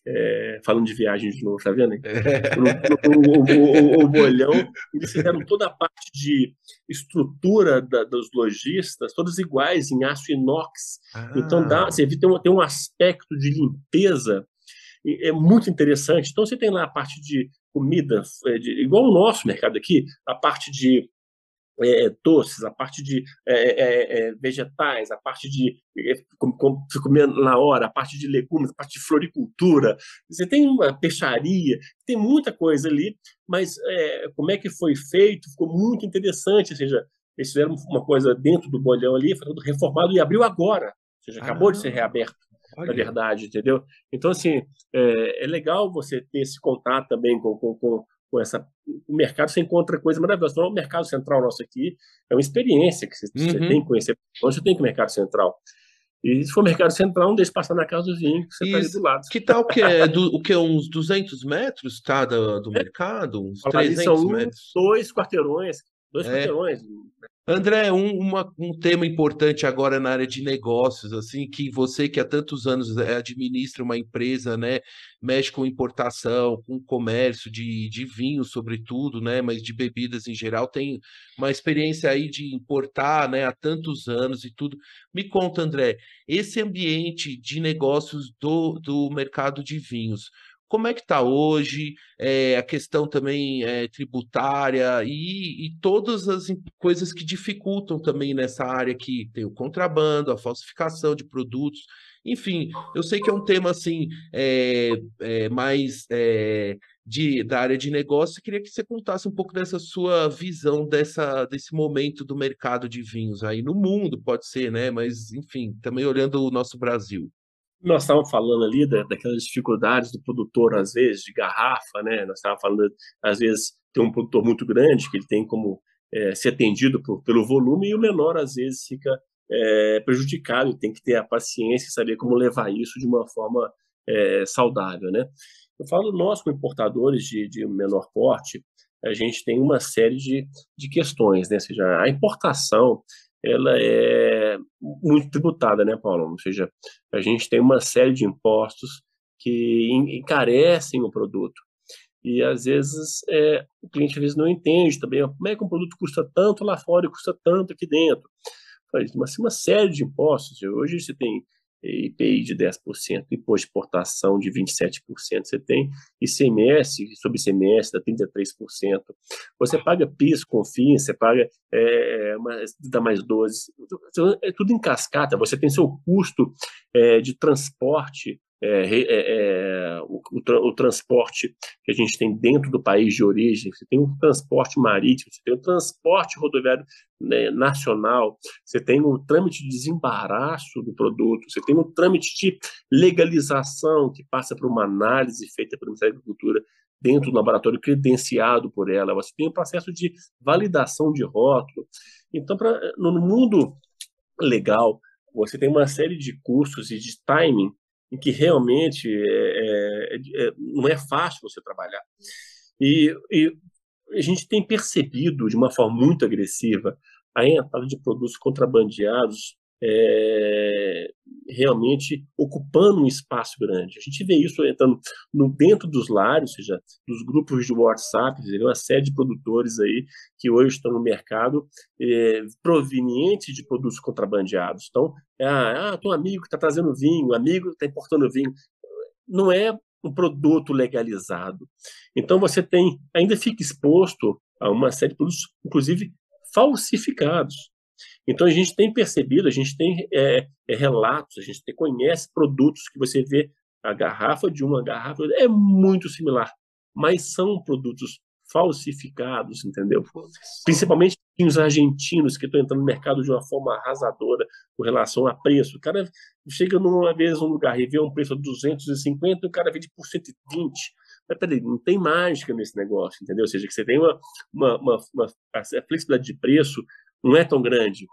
é, falando de viagem de novo, tá vendo? O, o, o, o, bolhão, eles fizeram toda a parte de estrutura da, dos lojistas, todos iguais, em aço inox. Ah. Então, dá, você vê, tem um, tem um aspecto de limpeza é muito interessante. Então, você tem lá a parte de comida, é, de, igual o nosso mercado aqui, a parte de é, doces, a parte de é, é, é vegetais, a parte de com, com, comer na hora, a parte de legumes, a parte de floricultura. Você tem uma peixaria, tem muita coisa ali, mas é, como é que foi feito ficou muito interessante. Ou seja, eles fizeram uma coisa dentro do bolhão ali, foi tudo reformado e abriu agora. Ou seja, acabou ah, de ser reaberto, olha. na verdade, entendeu? Então, assim, é, é, legal você ter esse contato também com, com, com com essa. O mercado você encontra coisa maravilhosa. Então, o mercado central nosso aqui é uma experiência que você, uhum. você tem que conhecer. Onde você tem que ir mercado central. E se for mercado central, não deixe passar na casa do vinho, que você está ali do lado. Que tal que é? Do, o que? Uns 200 metros, tá? Do, do é. mercado? Uns 300 são metros? Dois quarteirões. Dois é. quarteirões. André, um, uma, um tema importante agora na área de negócios, assim, que você que há tantos anos eh, administra uma empresa, né, mexe com importação, com comércio de, de vinho, sobretudo, né, mas de bebidas em geral, tem uma experiência aí de importar, né, há tantos anos e tudo. Me conta, André, esse ambiente de negócios do, do mercado de vinhos, como é que está hoje, é, a questão também é, tributária e, e, todas as coisas que dificultam também nessa área que tem o contrabando, a falsificação de produtos, enfim, eu sei que é um tema assim é, mais de, da área de negócio, queria que você contasse um pouco dessa sua visão dessa, desse momento do mercado de vinhos aí no mundo, pode ser, né? Mas, enfim, também olhando o nosso Brasil. Nós estávamos falando ali da, daquelas dificuldades do produtor, às vezes, de garrafa, né? Nós estávamos falando, às vezes, tem um produtor muito grande que ele tem como é, ser atendido por, pelo volume e o menor, às vezes, fica é, prejudicado e tem que ter a paciência e saber como levar isso de uma forma é, saudável, né? Eu falo nós, como importadores de, de menor porte, a gente tem uma série de, de questões, né? Ou seja, a importação ela é muito tributada, né, Paulo? Ou seja, a gente tem uma série de impostos que encarecem o produto. E às vezes é, o cliente às vezes não entende também como é que um produto custa tanto lá fora e custa tanto aqui dentro. Mas uma série de impostos. Hoje você tem IPI de 10%, imposto de exportação de 27%, você tem ICMS, sobre ICMS da 33%, você paga PIS, CONFINS, você paga é, uma, dá mais 12%, então, é tudo em cascata, você tem seu custo é, de transporte é, é, é, o, o, transporte que a gente tem dentro do país de origem, você tem o transporte marítimo, você tem o transporte rodoviário né, nacional, você tem o trâmite de desembaraço do produto, você tem o trâmite de legalização que passa por uma análise feita pelo Ministério da Agricultura dentro do laboratório credenciado por ela, você tem o processo de validação de rótulo. Então, pra, no mundo legal, você tem uma série de custos e de timing em que realmente é, é, é, não é fácil você trabalhar. E, e, a gente tem percebido de uma forma muito agressiva a entrada de produtos contrabandeados é, realmente ocupando um espaço grande. A gente vê isso entrando no, dentro dos lares, ou seja, dos grupos de WhatsApp, uma série de produtores aí que hoje estão no mercado é, provenientes de produtos contrabandeados. Então, é, ah, tem um amigo que está trazendo vinho, um amigo que está importando vinho. Não é um produto legalizado. Então, você tem, ainda fica exposto a uma série de produtos, inclusive falsificados. Então a gente tem percebido, a gente tem é, é, relatos, a gente tem, conhece produtos que você vê a garrafa de uma garrafa é muito similar, mas são produtos falsificados, entendeu? Principalmente os argentinos que estão entrando no mercado de uma forma arrasadora com relação a preço. O cara chega numa vez num lugar e vê um preço de 250 e o cara vende por 120. Mas peraí, não tem mágica nesse negócio, entendeu? Ou seja, que você tem uma, uma, uma, uma a flexibilidade de preço não é tão grande.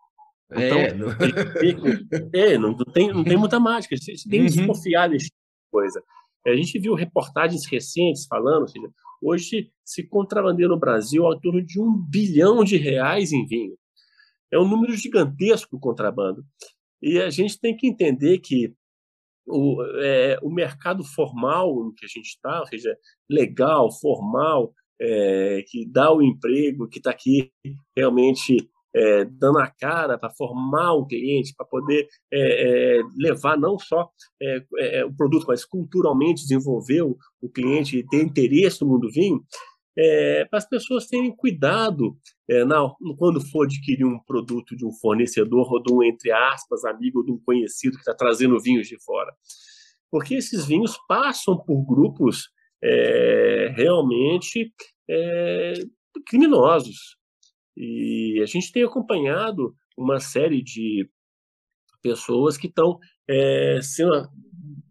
Então, é, não... é, não, tem, não tem muita mágica. Você tem que desconfiar desse tipo de coisa. A gente viu reportagens recentes falando, ou seja, hoje se contrabandeia no Brasil ao torno de um bilhão de reais em vinho. É um número gigantesco o contrabando. E a gente tem que entender que o, é, o mercado formal que a gente está, ou seja, legal, formal, é, que dá o emprego, que está aqui realmente é, dando a cara para formar um cliente, para poder é, é, levar não só é, é, o produto, mas culturalmente desenvolver o, o cliente e ter interesse no mundo vinho, para as pessoas terem cuidado na, quando for adquirir um produto de um fornecedor ou de um, entre aspas, amigo ou de um conhecido que está trazendo vinhos de fora. Porque esses vinhos passam por grupos realmente criminosos. E a gente tem acompanhado uma série de pessoas que estão é, sendo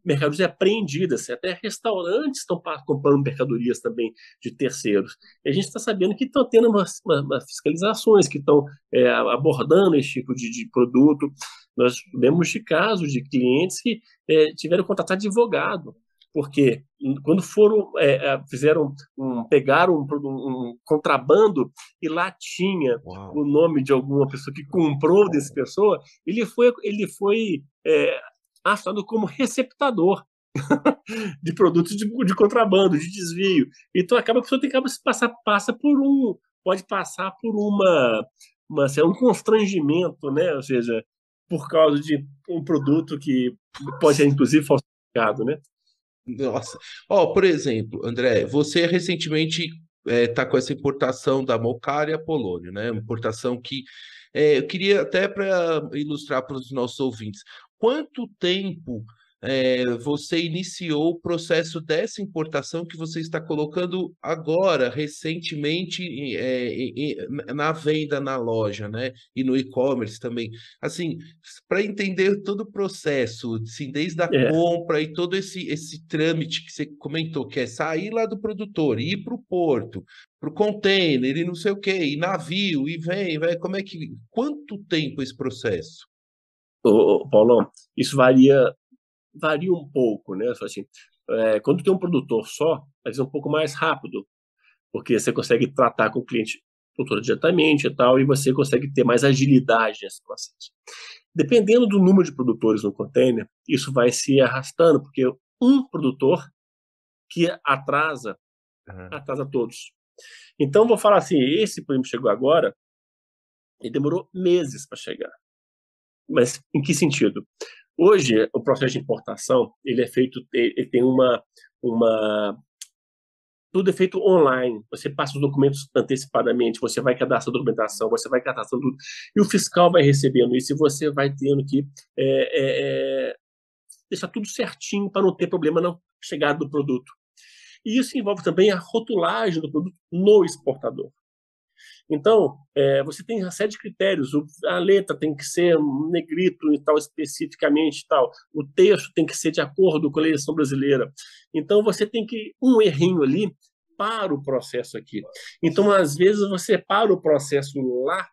mercadorias apreendidas, até restaurantes estão comprando mercadorias também de terceiros. E a gente está sabendo que estão tendo umas, umas, fiscalizações, que estão é, abordando esse tipo de, de, produto. Nós vemos de casos de clientes que é, tiveram que contratar advogado porque quando foram é, é, fizeram um, pegaram um, um, contrabando e lá tinha Uau. o nome de alguma pessoa que comprou dessa pessoa, ele foi ele foi é, achado como receptador de produtos de, de, contrabando, de desvio. Então acaba a pessoa tem que passar passa por um pode passar por uma, uma assim, um constrangimento, né? Ou seja, por causa de um produto que pode ser inclusive falsificado, né? Nossa. Ó, oh, por exemplo, André, você recentemente está eh, é, com essa importação da Mocária Polônia, né? Importação que é, eu queria até para ilustrar para os nossos ouvintes, quanto tempo é, você iniciou o processo dessa importação que você está colocando agora, recentemente, é, na venda na loja, né? E no e-commerce também. Assim, para entender todo o processo, assim, desde a é. compra e todo esse, esse trâmite que você comentou, que é sair lá do produtor, ir para o porto, para o container e não sei o quê, e navio, e vem, vem, como é que. Quanto tempo esse processo? Ô, Paulão, isso varia varia um pouco, né? Assim, é, quando tem um produtor só, às vezes é um pouco mais rápido, porque você consegue tratar com o cliente produtor diretamente e tal, e você consegue ter mais agilidade nesse processo. Dependendo do número de produtores no container, isso vai se arrastando, porque um produtor que atrasa, uhum. atrasa todos. Então, vou falar assim, esse prêmio chegou agora, ele demorou meses para chegar. Mas em que sentido? Hoje, o processo de importação, ele é feito, ele tem uma, uma tudo é feito online. Você passa os documentos antecipadamente, você vai cadastrar a documentação, você vai cadastrar tudo, e o fiscal vai recebendo isso, e você vai tendo que é, é, é, deixar tudo certinho para não ter problema na chegada do produto. E isso envolve também a rotulagem do produto no exportador. Então, é, você tem uma série de critérios. A letra tem que ser negrito e tal, especificamente tal. O texto tem que ser de acordo com a legislação brasileira. Então, você tem que um errinho ali para o processo aqui. Então, às vezes, você para o processo lá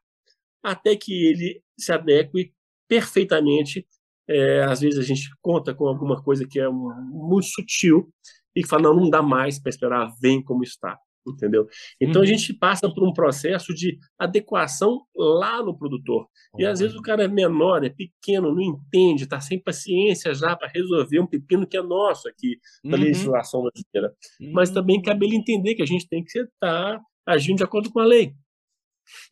até que ele se adeque perfeitamente. É, às vezes a gente conta com alguma coisa que é muito sutil e fala, não, não dá mais para esperar, vem como está entendeu? Então uhum. a gente passa por um processo de adequação lá no produtor. E às vezes o cara é menor, é pequeno, não entende, está sem paciência já para resolver um pepino que é nosso aqui da uhum. legislação brasileira. Uhum. Mas também cabe ele entender que a gente tem que estar agindo de acordo com a lei.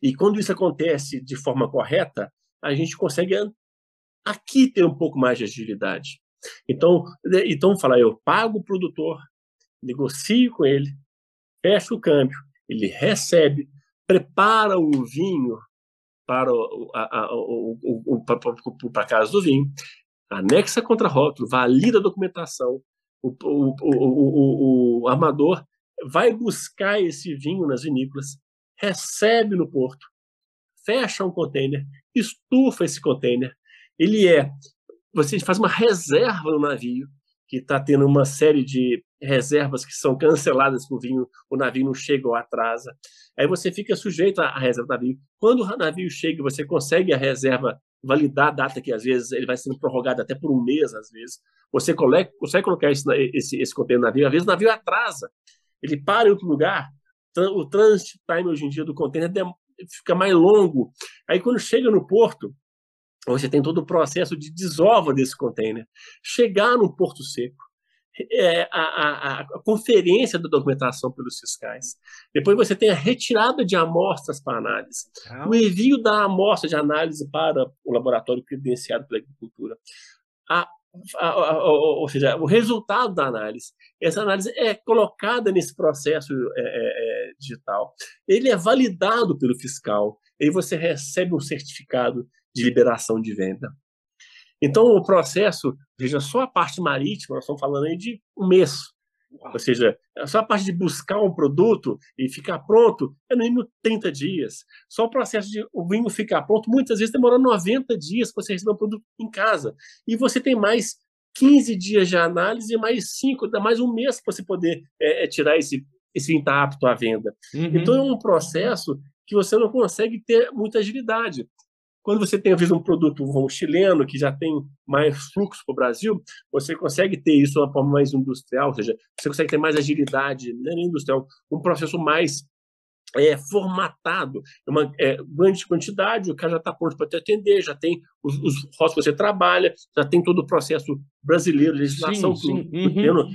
E quando isso acontece de forma correta, a gente consegue aqui ter um pouco mais de agilidade. Então, então falar, eu pago o produtor, negocio com ele, fecha o câmbio, ele recebe, prepara o vinho para, o, a, a, o, o, para a casa do vinho, anexa contra rótulo, valida a documentação, o, o, o, o, armador vai buscar esse vinho nas vinícolas, recebe no porto, fecha um container, estufa esse container, ele é, você faz uma reserva no navio, que está tendo uma série de reservas que são canceladas o vinho, o navio não chega ou atrasa. Aí você fica sujeito à reserva do navio. Quando o navio chega, você consegue a reserva validar a data que às vezes ele vai sendo prorrogado até por um mês, às vezes. Você consegue colocar esse, esse, esse container no navio, às vezes o navio atrasa. Ele para em outro lugar. O transit time hoje em dia do container fica mais longo. Aí quando chega no porto, você tem todo o processo de desova desse container, chegar no porto seco, é, a, a, a, conferência da documentação pelos fiscais. Depois você tem a retirada de amostras para análise, ah. o envio da amostra de análise para o laboratório credenciado pela agricultura. A, ou seja, o resultado da análise. Essa análise é colocada nesse processo é, é, é, digital. Ele é validado pelo fiscal. E você recebe um certificado de liberação de venda. Então, o processo, veja, só a parte marítima, nós estamos falando aí de um mês. Ou seja, só a parte de buscar um produto e ficar pronto é no mínimo 30 dias. Só o processo de o vinho ficar pronto, muitas vezes demora 90 dias para você receber um produto em casa. E você tem mais 15 dias de análise e mais 5, dá mais um mês para você poder é, tirar esse, esse vinho tá apto à venda. Uhum. Então, é um processo que você não consegue ter muita agilidade. Quando você tem, às vezes, um produto um chileno que já tem mais fluxo para o Brasil, você consegue ter isso de uma forma mais industrial, ou seja, você consegue ter mais agilidade, não é industrial, um processo mais é, formatado, uma é, grande quantidade, o cara já está pronto para te atender, já tem os, os rótulos que você trabalha, já tem todo o processo brasileiro, legislação, sim, sim. Uhum.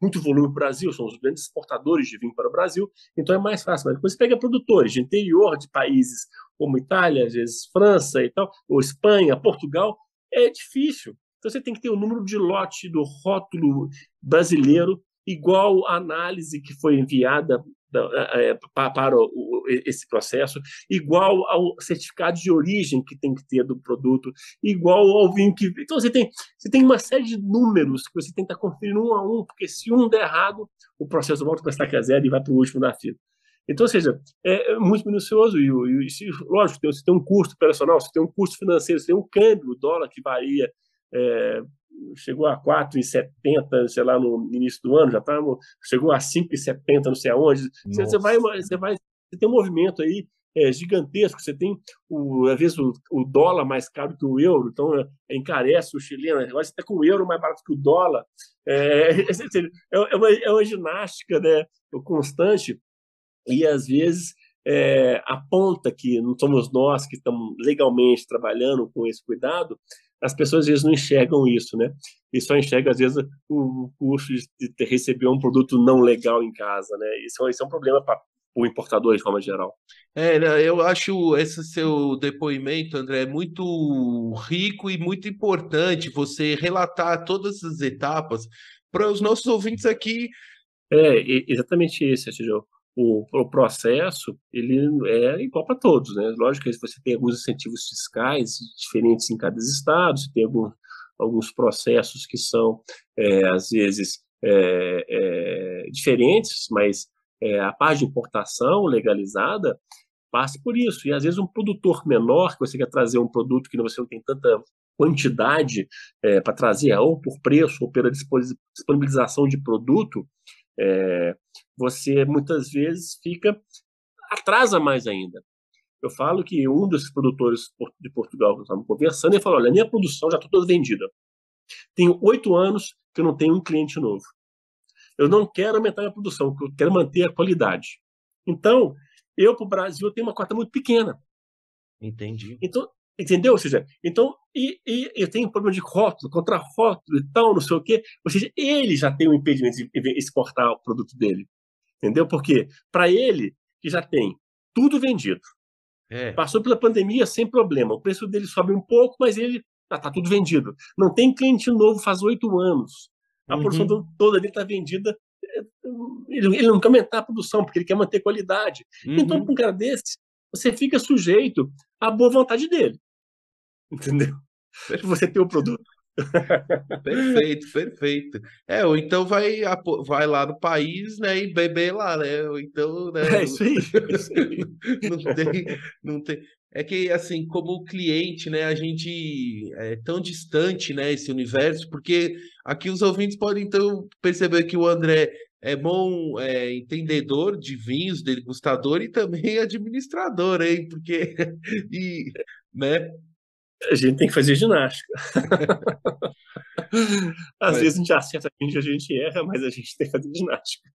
muito volume para o Brasil, são os grandes exportadores de vinho para o Brasil, então é mais fácil. Mas quando você pega produtores de interior de países como Itália, às vezes França e tal, ou Espanha, Portugal, é difícil. Então você tem que ter o número de lote do rótulo brasileiro igual à análise que foi enviada para esse processo, igual ao certificado de origem que tem que ter do produto, igual ao vinho que. Então você tem, você tem uma série de números que você tem que estar conferindo um a um, porque se um der errado, o processo volta para a estaca zero e vai para o último da fila. Então, ou seja, é, é muito minucioso e, e, e lógico, você tem um custo operacional, você tem um custo financeiro, você tem um câmbio, o dólar que varia, é, chegou a 4,70, sei lá, no início do ano, já tá, chegou a 5,70, não sei aonde. Você, você, vai, você vai, você tem um movimento aí é, gigantesco, você tem, o, às vezes, o, o, dólar mais caro que o euro, então é, encarece o chileno, agora você está com o euro mais barato que o dólar. É, é, é, uma, é uma ginástica né, constante e às vezes é, aponta que não somos nós que estamos legalmente trabalhando com esse cuidado, as pessoas às vezes não enxergam isso, né? E só enxergam, às vezes, o custo de receber um produto não legal em casa, né? Isso, isso é um problema para o importador de forma geral. É, né, eu acho esse seu depoimento, André, muito rico e muito importante você relatar todas as etapas para os nossos ouvintes aqui. É, exatamente isso, Tijão o, o processo ele é igual para todos, né? Lógico que você tem alguns incentivos fiscais diferentes em cada estado, você tem algum, alguns processos que são é, às vezes é, é, diferentes, mas é, a parte de importação legalizada passa por isso. E às vezes um produtor menor que você quer trazer um produto que você não tem tanta quantidade é, para trazer, ou por preço, ou pela disponibilização de produto, é, você muitas vezes fica atrasa mais ainda. Eu falo que um dos produtores de Portugal que estava conversando, ele falou: olha, minha produção já está toda vendida. Tenho oito anos que eu não tenho um cliente novo. Eu não quero aumentar a minha produção, eu quero manter a qualidade. Então, eu para o Brasil eu tenho uma cota muito pequena. Entendi. Então, Entendeu? Ou seja, então, e, e eu tenho problema de rótulo, contra rótulo e tal, não sei o quê. Ou seja, ele já tem um impedimento de exportar o produto dele. Entendeu? Porque para ele, que já tem tudo vendido, é. passou pela pandemia sem problema, o preço dele sobe um pouco, mas ele está tá tudo vendido. Não tem cliente novo faz oito anos. A uhum. produção toda dele está vendida. Ele, ele, não quer aumentar a produção, porque ele quer manter qualidade. Uhum. Então, com um cara desse, você fica sujeito à boa vontade dele. Entendeu? Você tem o produto. Perfeito, perfeito. É, ou então vai, vai lá no país, né, e beber lá, né? Ou então, né? É isso aí. É isso aí. não, tem, não tem. É que, assim, como cliente, né, a gente é tão distante, né, esse universo, porque aqui os ouvintes podem, então, perceber que o André é bom é, entendedor de vinhos, degustador e também administrador, hein? Porque, e, né? A gente tem que fazer ginástica. Às mas... vezes a gente acerta, a gente, a gente erra, mas a gente tem que fazer ginástica.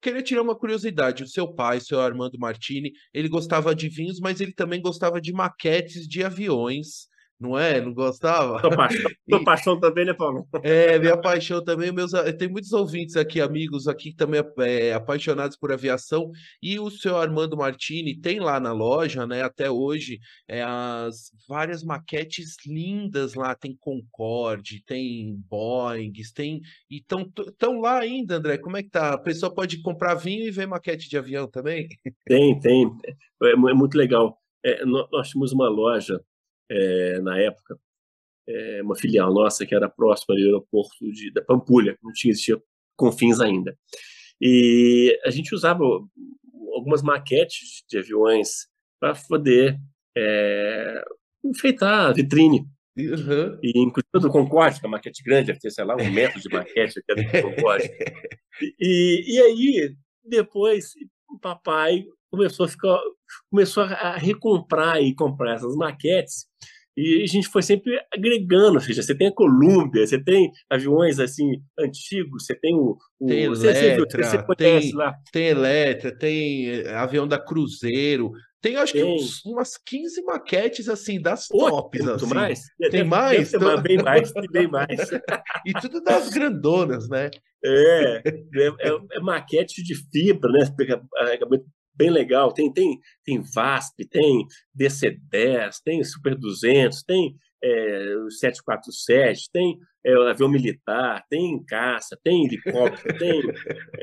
Queria tirar uma curiosidade. O seu pai, o seu Armando Martini, ele gostava de vinhos, mas ele também gostava de maquetes de aviões não é? Não gostava? Tua paixão, tua paixão também, né, Paulo? É, minha paixão também. Meus, tem muitos ouvintes aqui, amigos aqui, também é, apaixonados por aviação. E o seu Armando Martini tem lá na loja, né, até hoje, é, as várias maquetes lindas lá. Tem Concorde, tem Boeing, tem. E estão lá ainda, André. Como é que tá? A pessoa pode comprar vinho e ver maquete de avião também? Tem, tem. É, é muito legal. É, nós tínhamos uma loja é, na época, é, uma filial nossa que era próxima do aeroporto de, da Pampulha, não tinha existia Confins ainda. E a gente usava algumas maquetes de aviões para poder é, enfeitar a vitrine. Uhum. E inclusive do Concorde, que é uma maquete grande, deve ter, sei lá, um metro de maquete que é do Concorde. E, e aí, depois, o papai começou a ficar, começou a recomprar e comprar essas maquetes e a gente foi sempre agregando, ou seja, você tem a Columbia, você tem aviões assim antigos, você tem o, o tem Eletra, você, você tem, lá. tem Eletra, tem eh, avião da Cruzeiro, tem acho tem. que uns, umas 15 maquetes assim das Pô, tops tem assim. mais? Tem mais? Deve então... bem mais, tem bem mais. e tudo das grandonas, né? É, é, é, é maquete de fibra, né? Bem legal. Tem, tem, tem VASP, tem DC-10, tem Super 200, tem é, 747, tem é, avião militar, tem caça, tem helicóptero, tem,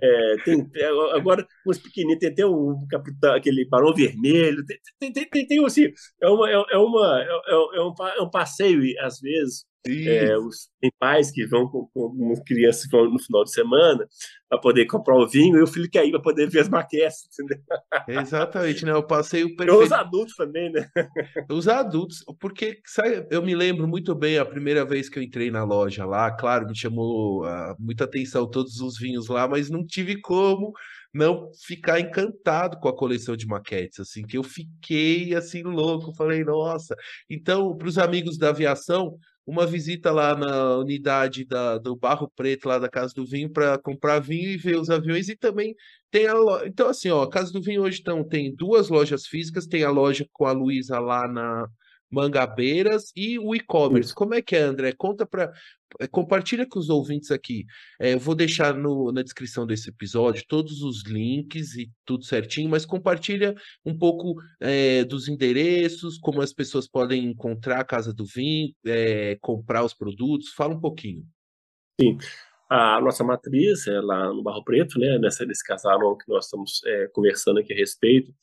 é, tem agora os pequenininhos, tem até o capitão, aquele barão vermelho, tem, tem, tem, tem assim, é, uma, é, é uma, é, é, um, é um passeio, às vezes, é, os, tem pais que vão com, com crianças vão no final de semana para poder comprar o vinho e o filho quer ir para poder ver as maquetes. Entendeu? Exatamente, né? O passeio perfeito. Os adultos também, né? Os adultos, porque sabe, eu me lembro muito bem a primeira vez que eu entrei na loja lá, claro, me chamou uh, muita atenção todos os vinhos lá, mas não tive como não ficar encantado com a coleção de maquetes, assim, que eu fiquei assim louco, falei, nossa. Então, para os amigos da aviação, uma visita lá na unidade da, do Barro Preto, lá da Casa do Vinho, para comprar vinho e ver os aviões. E também tem a loja. Então, assim, ó, a Casa do Vinho hoje então, tem duas lojas físicas, tem a loja com a Luísa lá na, Mangabeiras e o e-commerce. Como é que é, André? Conta para. Eh, compartilha com os ouvintes aqui. É, vou deixar no, na descrição desse episódio todos os links e tudo certinho, mas compartilha um pouco é, dos endereços, como as pessoas podem encontrar a Casa do Vinho, é, comprar os produtos. Fala um pouquinho. Sim. A nossa matriz é lá no Barro Preto, né? Nessa, nesse casal que nós estamos conversando aqui a respeito.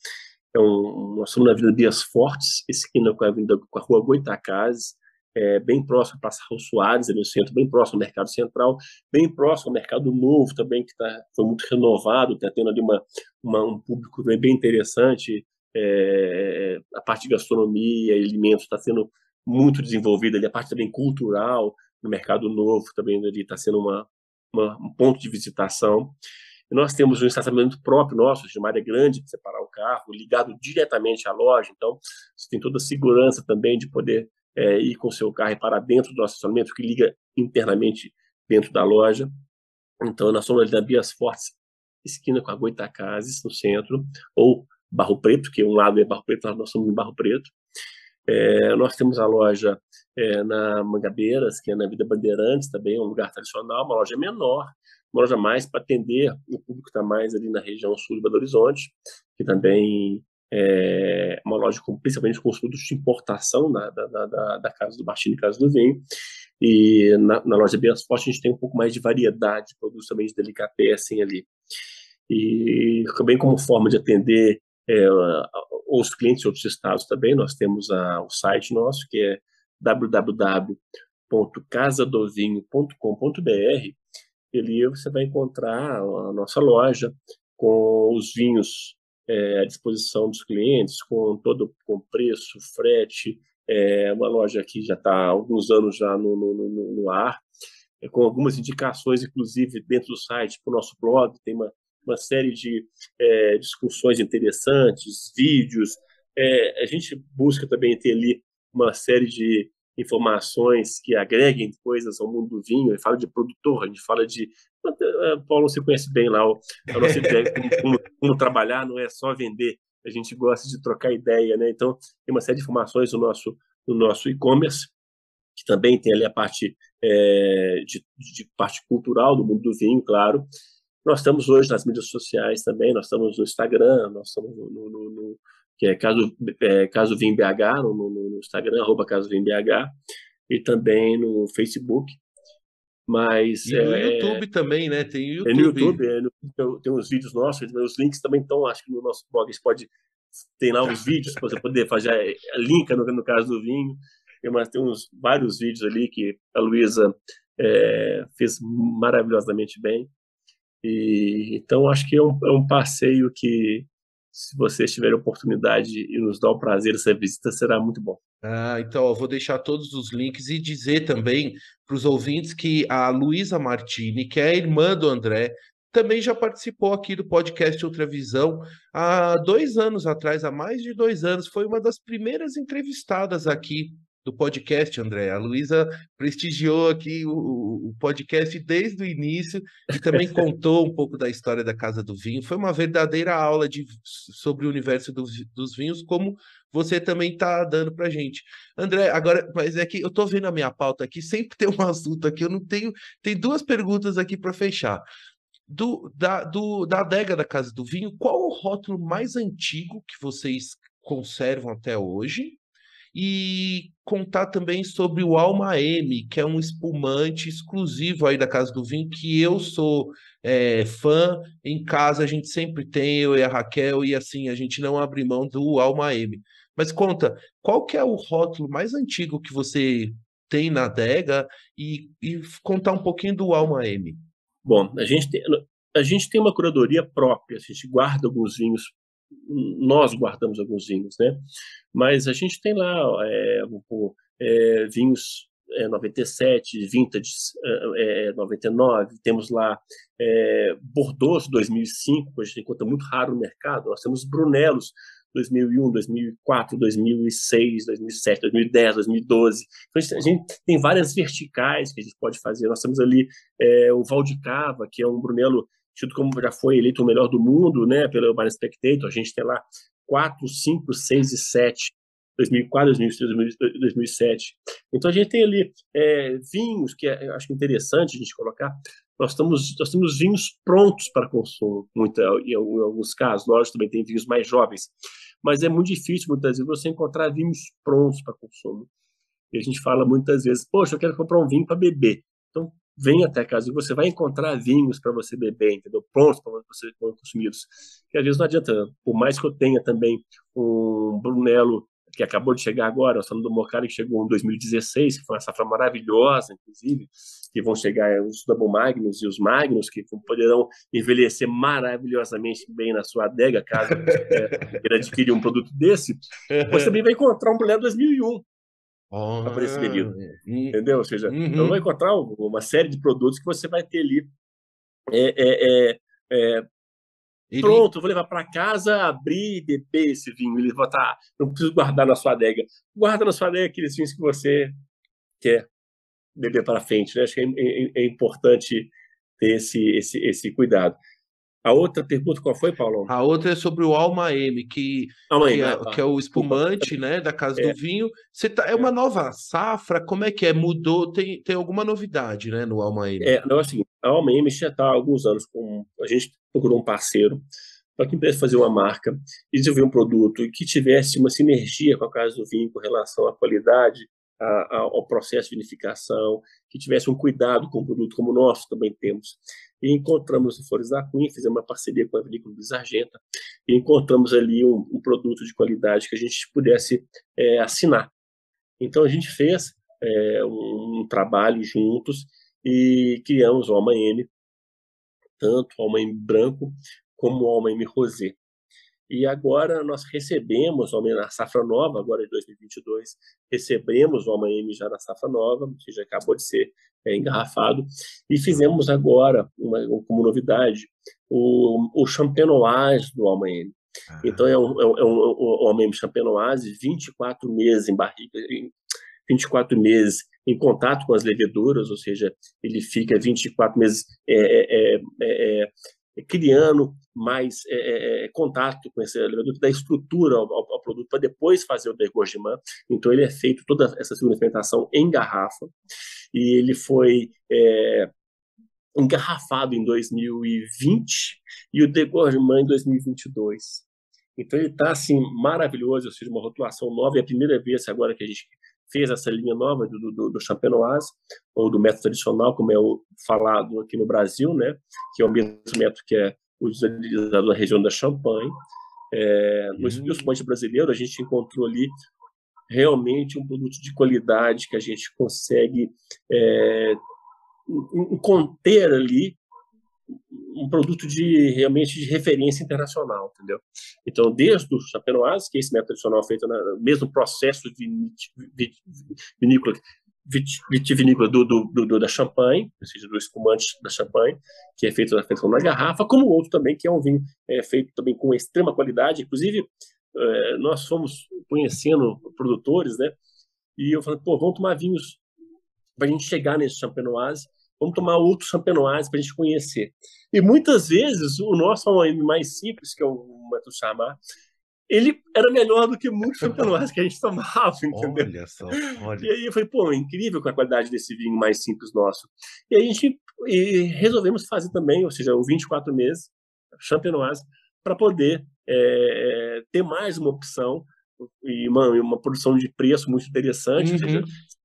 É um, nós estamos na Avenida Dias Fortes, esquina com a, avenida, com a rua Goitacazes, é, bem próximo a Raul Soares, ali no centro, bem próximo ao Mercado Central, bem próximo ao Mercado Novo também, que tá, foi muito renovado, está tendo ali uma, uma, um público bem interessante, é, a parte de gastronomia, alimentos está sendo muito desenvolvida ali, a parte também cultural, no Mercado Novo também ali está sendo uma, uma, um ponto de visitação. Nós temos um estacionamento próprio nosso, de uma área grande para separar o carro, ligado diretamente à loja, então você tem toda a segurança também de poder é, ir com o seu carro e parar dentro do nosso estacionamento, que liga internamente dentro da loja. Então, nós somos na Bias Fortes, esquina com a Goitacazes, no centro, ou Barro Preto, que um lado é Barro Preto, nós somos em Barro Preto. É, nós temos a loja é, na Mangabeiras, que é na Vida Bandeirantes, também é um lugar tradicional, uma loja menor, uma loja mais para atender o público que está mais ali na região sul de Belo Horizonte, que também é uma loja com, principalmente com os produtos de importação da, da, da, da Casa do Baixinho e Casa do Vinho. E na, na loja Bias Forte a gente tem um pouco mais de variedade de produtos também de delicatessen ali. E também como forma de atender é, os clientes de outros estados também, nós temos a, o site nosso, que é www.casadovinho.com.br ali você vai encontrar a nossa loja com os vinhos é, à disposição dos clientes, com todo com preço, frete, é uma loja que já está há alguns anos já no, no, no, no ar, é, com algumas indicações, inclusive, dentro do site, para o nosso blog, tem uma, uma série de é, discussões interessantes, vídeos, é, a gente busca também ter ali uma série de informações que agreguem coisas ao mundo do vinho, a gente fala de produtor, a gente fala de. Eh, Paulo, você conhece bem lá o, a nossa ideia, como, como, como, trabalhar, não é só vender, a gente gosta de trocar ideia, né? Então, tem uma série de informações no nosso, no nosso e-commerce, que também tem ali a parte é, de, de, parte cultural do mundo do vinho, claro. Nós estamos hoje nas mídias sociais também, nós estamos no Instagram, nós estamos no, no, no que é Caso, é, Caso Vim BH, no, no, Instagram, arroba Caso Vim BH, e também no Facebook. Mas, e no é, YouTube também, né? Tem YouTube. É no YouTube, é, no, tem uns vídeos nossos, os links também estão, acho que no nosso blog você pode tem lá os vídeos para você poder fazer a link no, no caso do vinho. Mas tem uns vários vídeos ali que a Luísa é, fez maravilhosamente bem. E, então, acho que é um, é um passeio que, se vocês tiverem oportunidade e nos dá o prazer dessa visita, será muito bom. Ah, então eu vou deixar todos os links e dizer também para os ouvintes que a Luísa Martini, que é a irmã do André, também já participou aqui do podcast Ultravisão há dois anos atrás, há mais de dois anos. Foi uma das primeiras entrevistadas aqui do podcast, André. A Luísa prestigiou aqui o, o, podcast desde o início e também contou um pouco da história da Casa do Vinho. Foi uma verdadeira aula de, sobre o universo do, dos vinhos, como você também está dando para gente. André, agora, mas é que eu estou vendo a minha pauta aqui, sempre tem um assunto aqui, eu não tenho. Tem duas perguntas aqui para fechar do, da, do, da adega da Casa do Vinho, qual o rótulo mais antigo que vocês conservam até hoje? E contar também sobre o Alma M, que é um espumante exclusivo aí da Casa do Vinho, que eu sou é, fã. Em casa a gente sempre tem, eu e a Raquel, e assim, a gente não abre mão do Alma M. Mas conta, qual que é o rótulo mais antigo que você tem na adega e, e contar um pouquinho do Alma M. Bom, a gente tem, a gente tem uma curadoria própria, a gente guarda alguns vinhos, nós guardamos alguns vinhos, né? Mas a gente tem lá é, é, vinhos é, 97, vintage é, 99, temos lá é, Bordeaux 2005, a gente encontra muito raro no mercado, nós temos Brunelos 2001, 2004, 2006, 2007, 2010, 2012. Então, a gente tem várias verticais que a gente pode fazer. Nós temos ali é, o Valdicava, que é um Brunello tido como já foi eleito o melhor do mundo, né, pelo Bar Spectator. A gente tem lá 4, 5, 6 e 7. 2004, 2006, 2007. Então a gente tem ali é, vinhos que é, acho interessante a gente colocar. Nós, estamos, nós temos vinhos prontos para consumo, muito, em, alguns casos. Nós também tem vinhos mais jovens mas é muito difícil muitas vezes você encontrar vinhos prontos para consumo. E a gente fala muitas vezes, poxa, eu quero comprar um vinho para beber. Então, vem até casa e você vai encontrar vinhos para você beber, entendeu? Prontos para você consumidos. E às vezes não adianta, por mais que eu tenha também um Brunello que acabou de chegar agora, nós falando do Mocari que chegou em 2016, que foi uma safra maravilhosa, inclusive, que vão chegar os Double Magnus e os Magnus, que poderão envelhecer maravilhosamente bem na sua adega, caso ele adquirir um produto desse. Você também vai encontrar um Brunello 2001, oh, para esse. Entendeu? Ou seja, uhum. então vai encontrar uma série de produtos que você vai ter ali é, é, é, é ele... Pronto, vou levar para casa, abrir e beber esse vinho. Ele vai estar. Não preciso guardar na sua adega. Guarda na sua adega aqueles vinhos que você quer beber para frente. Né? Acho que é, é, é, importante ter esse, esse, esse cuidado. A outra pergunta qual foi, Paulo? A outra é sobre o Alma M, que, Alma que, é, que é, o espumante né, da Casa é. do Vinho. Você tá, é uma nova safra? Como é que é? Mudou? Tem, tem alguma novidade né, no Alma M? É, não, assim, a Alma M já está há alguns anos com. A gente procurou um parceiro para que pudesse fazer uma marca e desenvolver um produto que tivesse uma sinergia com a Casa do Vinho com relação à qualidade, a, ao processo de vinificação, que tivesse um cuidado com o produto, como nós também temos. E encontramos em Flores da Cunha, fizemos uma parceria com a Vinícola Luiz Argenta, e encontramos ali um, um, produto de qualidade que a gente pudesse é, assinar. Então a gente fez é, um, um, trabalho juntos e criamos o Alma M, tanto o Alma M branco como o Alma M rosé. E agora nós recebemos, na safra nova, agora de 2022, recebemos o Alma-M já na safra nova, que já acabou de ser é, engarrafado, e fizemos agora, uma, como novidade, o, o Champenoise do Alma-M. Ah. Então é um, é um, é um, um Alma-M Champenoise, 24 meses em barriga, 24 meses em contato com as leveduras, ou seja, ele fica 24 meses é, é, é, é criando mais é, contato com esse que dá estrutura ao, ao, produto para depois fazer o degorgement. Então, ele é feito toda essa segunda fermentação em garrafa e ele foi é, engarrafado em 2020 e o degorgement em 2022. Então ele está assim maravilhoso, ou seja, uma rotulação nova. É a primeira vez agora que a gente fez essa linha nova do, do, do champenoise, ou do método tradicional, como é o falado aqui no Brasil, né? que é o mesmo método que é utilizado na região da Champagne. É, no hum. brasileiro, a gente encontrou ali realmente um produto de qualidade que a gente consegue é, conter ali um produto de realmente de referência internacional, entendeu? Então, desde o Champenoise, que é esse método tradicional feito no mesmo processo vinícola, vitivinícola do, do, do, da Champagne, ou seja, do espumante da Champagne, que é feito na, feito na garrafa, como outro também, que é um vinho é, feito também com extrema qualidade. Inclusive, é, nós fomos conhecendo produtores, né? E eu falei, pô, vamos tomar vinhos para a gente chegar nesse Champenoise vamos tomar outros champenoise para a gente conhecer. E muitas vezes o nosso mais simples, que é o chamar, ele era melhor do que muitos champenoise que a gente tomava, entendeu? Olha só, olha. E aí foi, pô, incrível com a qualidade desse vinho mais simples nosso. E a gente e resolvemos fazer também, ou seja, o 24 meses, champenoise, para poder é, ter mais uma opção e uma, uma produção de preço muito interessante, uhum. seja,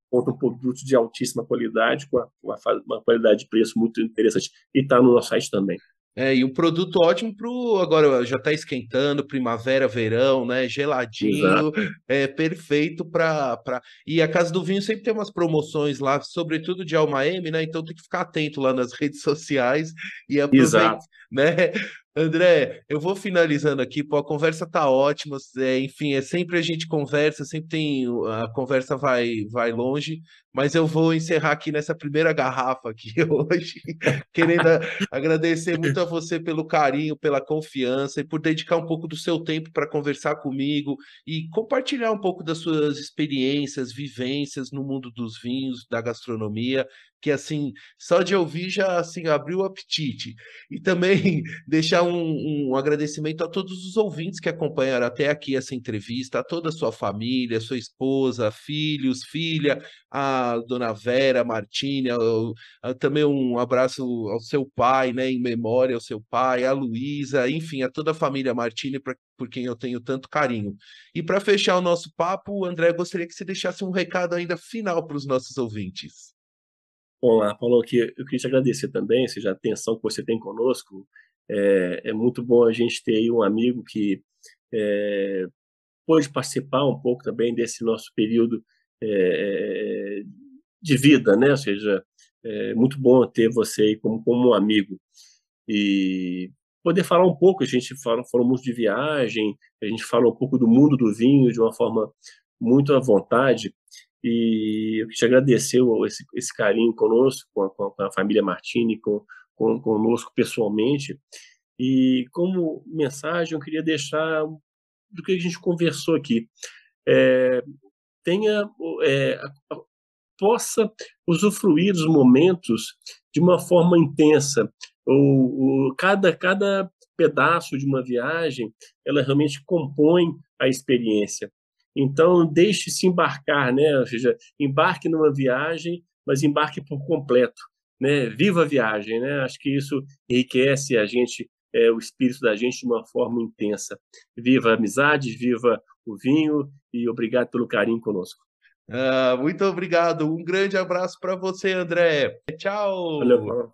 conta um produto de altíssima qualidade, com uma, uma qualidade de preço muito interessante. E está no nosso site também. É, e um produto ótimo para agora já está esquentando, primavera, verão, né? Geladinho, Exato. é perfeito para pra... e a Casa do Vinho sempre tem umas promoções lá, sobretudo de Alma M, né? Então tem que ficar atento lá nas redes sociais e aproveitar, né? André, eu vou finalizando aqui, pô, a conversa tá ótima, é, enfim, é sempre a gente conversa, sempre tem, a conversa vai, vai longe, mas eu vou encerrar aqui nessa primeira garrafa aqui hoje, querendo agradecer muito a você pelo carinho, pela confiança e por dedicar um pouco do seu tempo para conversar comigo e compartilhar um pouco das suas experiências, vivências no mundo dos vinhos, da gastronomia que assim, só de ouvir já assim abriu o apetite. E também deixar um, um, agradecimento a todos os ouvintes que acompanharam até aqui essa entrevista, a toda a sua família, sua esposa, filhos, filha, a dona Vera Martini, também um abraço ao seu pai, né, em memória ao seu pai, a Luísa, enfim, a toda a família Martini, pra, por quem eu tenho tanto carinho. E para fechar o nosso papo, André, gostaria que você deixasse um recado ainda final para os nossos ouvintes. Olá, Paulo, aqui eu queria te agradecer também, seja a atenção que você tem conosco. É, é muito bom a gente ter um amigo que é, pôde participar um pouco também desse nosso período é, de vida, né? Ou seja, é muito bom ter você aí como, como um amigo. E poder falar um pouco, a gente falou, falou muito de viagem, a gente falou um pouco do mundo do vinho de uma forma muito à vontade. E eu te agradecer esse, esse carinho conosco, com a, com a família Martini, com, com, conosco pessoalmente. E como mensagem, eu queria deixar do que a gente conversou aqui. É, tenha, é, possa usufruir dos momentos de uma forma intensa. Ou, ou, cada, cada pedaço de uma viagem, ela realmente compõe a experiência. Então, deixe-se embarcar, né? ou seja, embarque numa viagem, mas embarque por completo. Né? Viva a viagem. Né? Acho que isso enriquece a gente, é, o espírito da gente de uma forma intensa. Viva a amizade, viva o vinho e obrigado pelo carinho conosco. Ah, muito obrigado. Um grande abraço para você, André. Tchau. Valeu,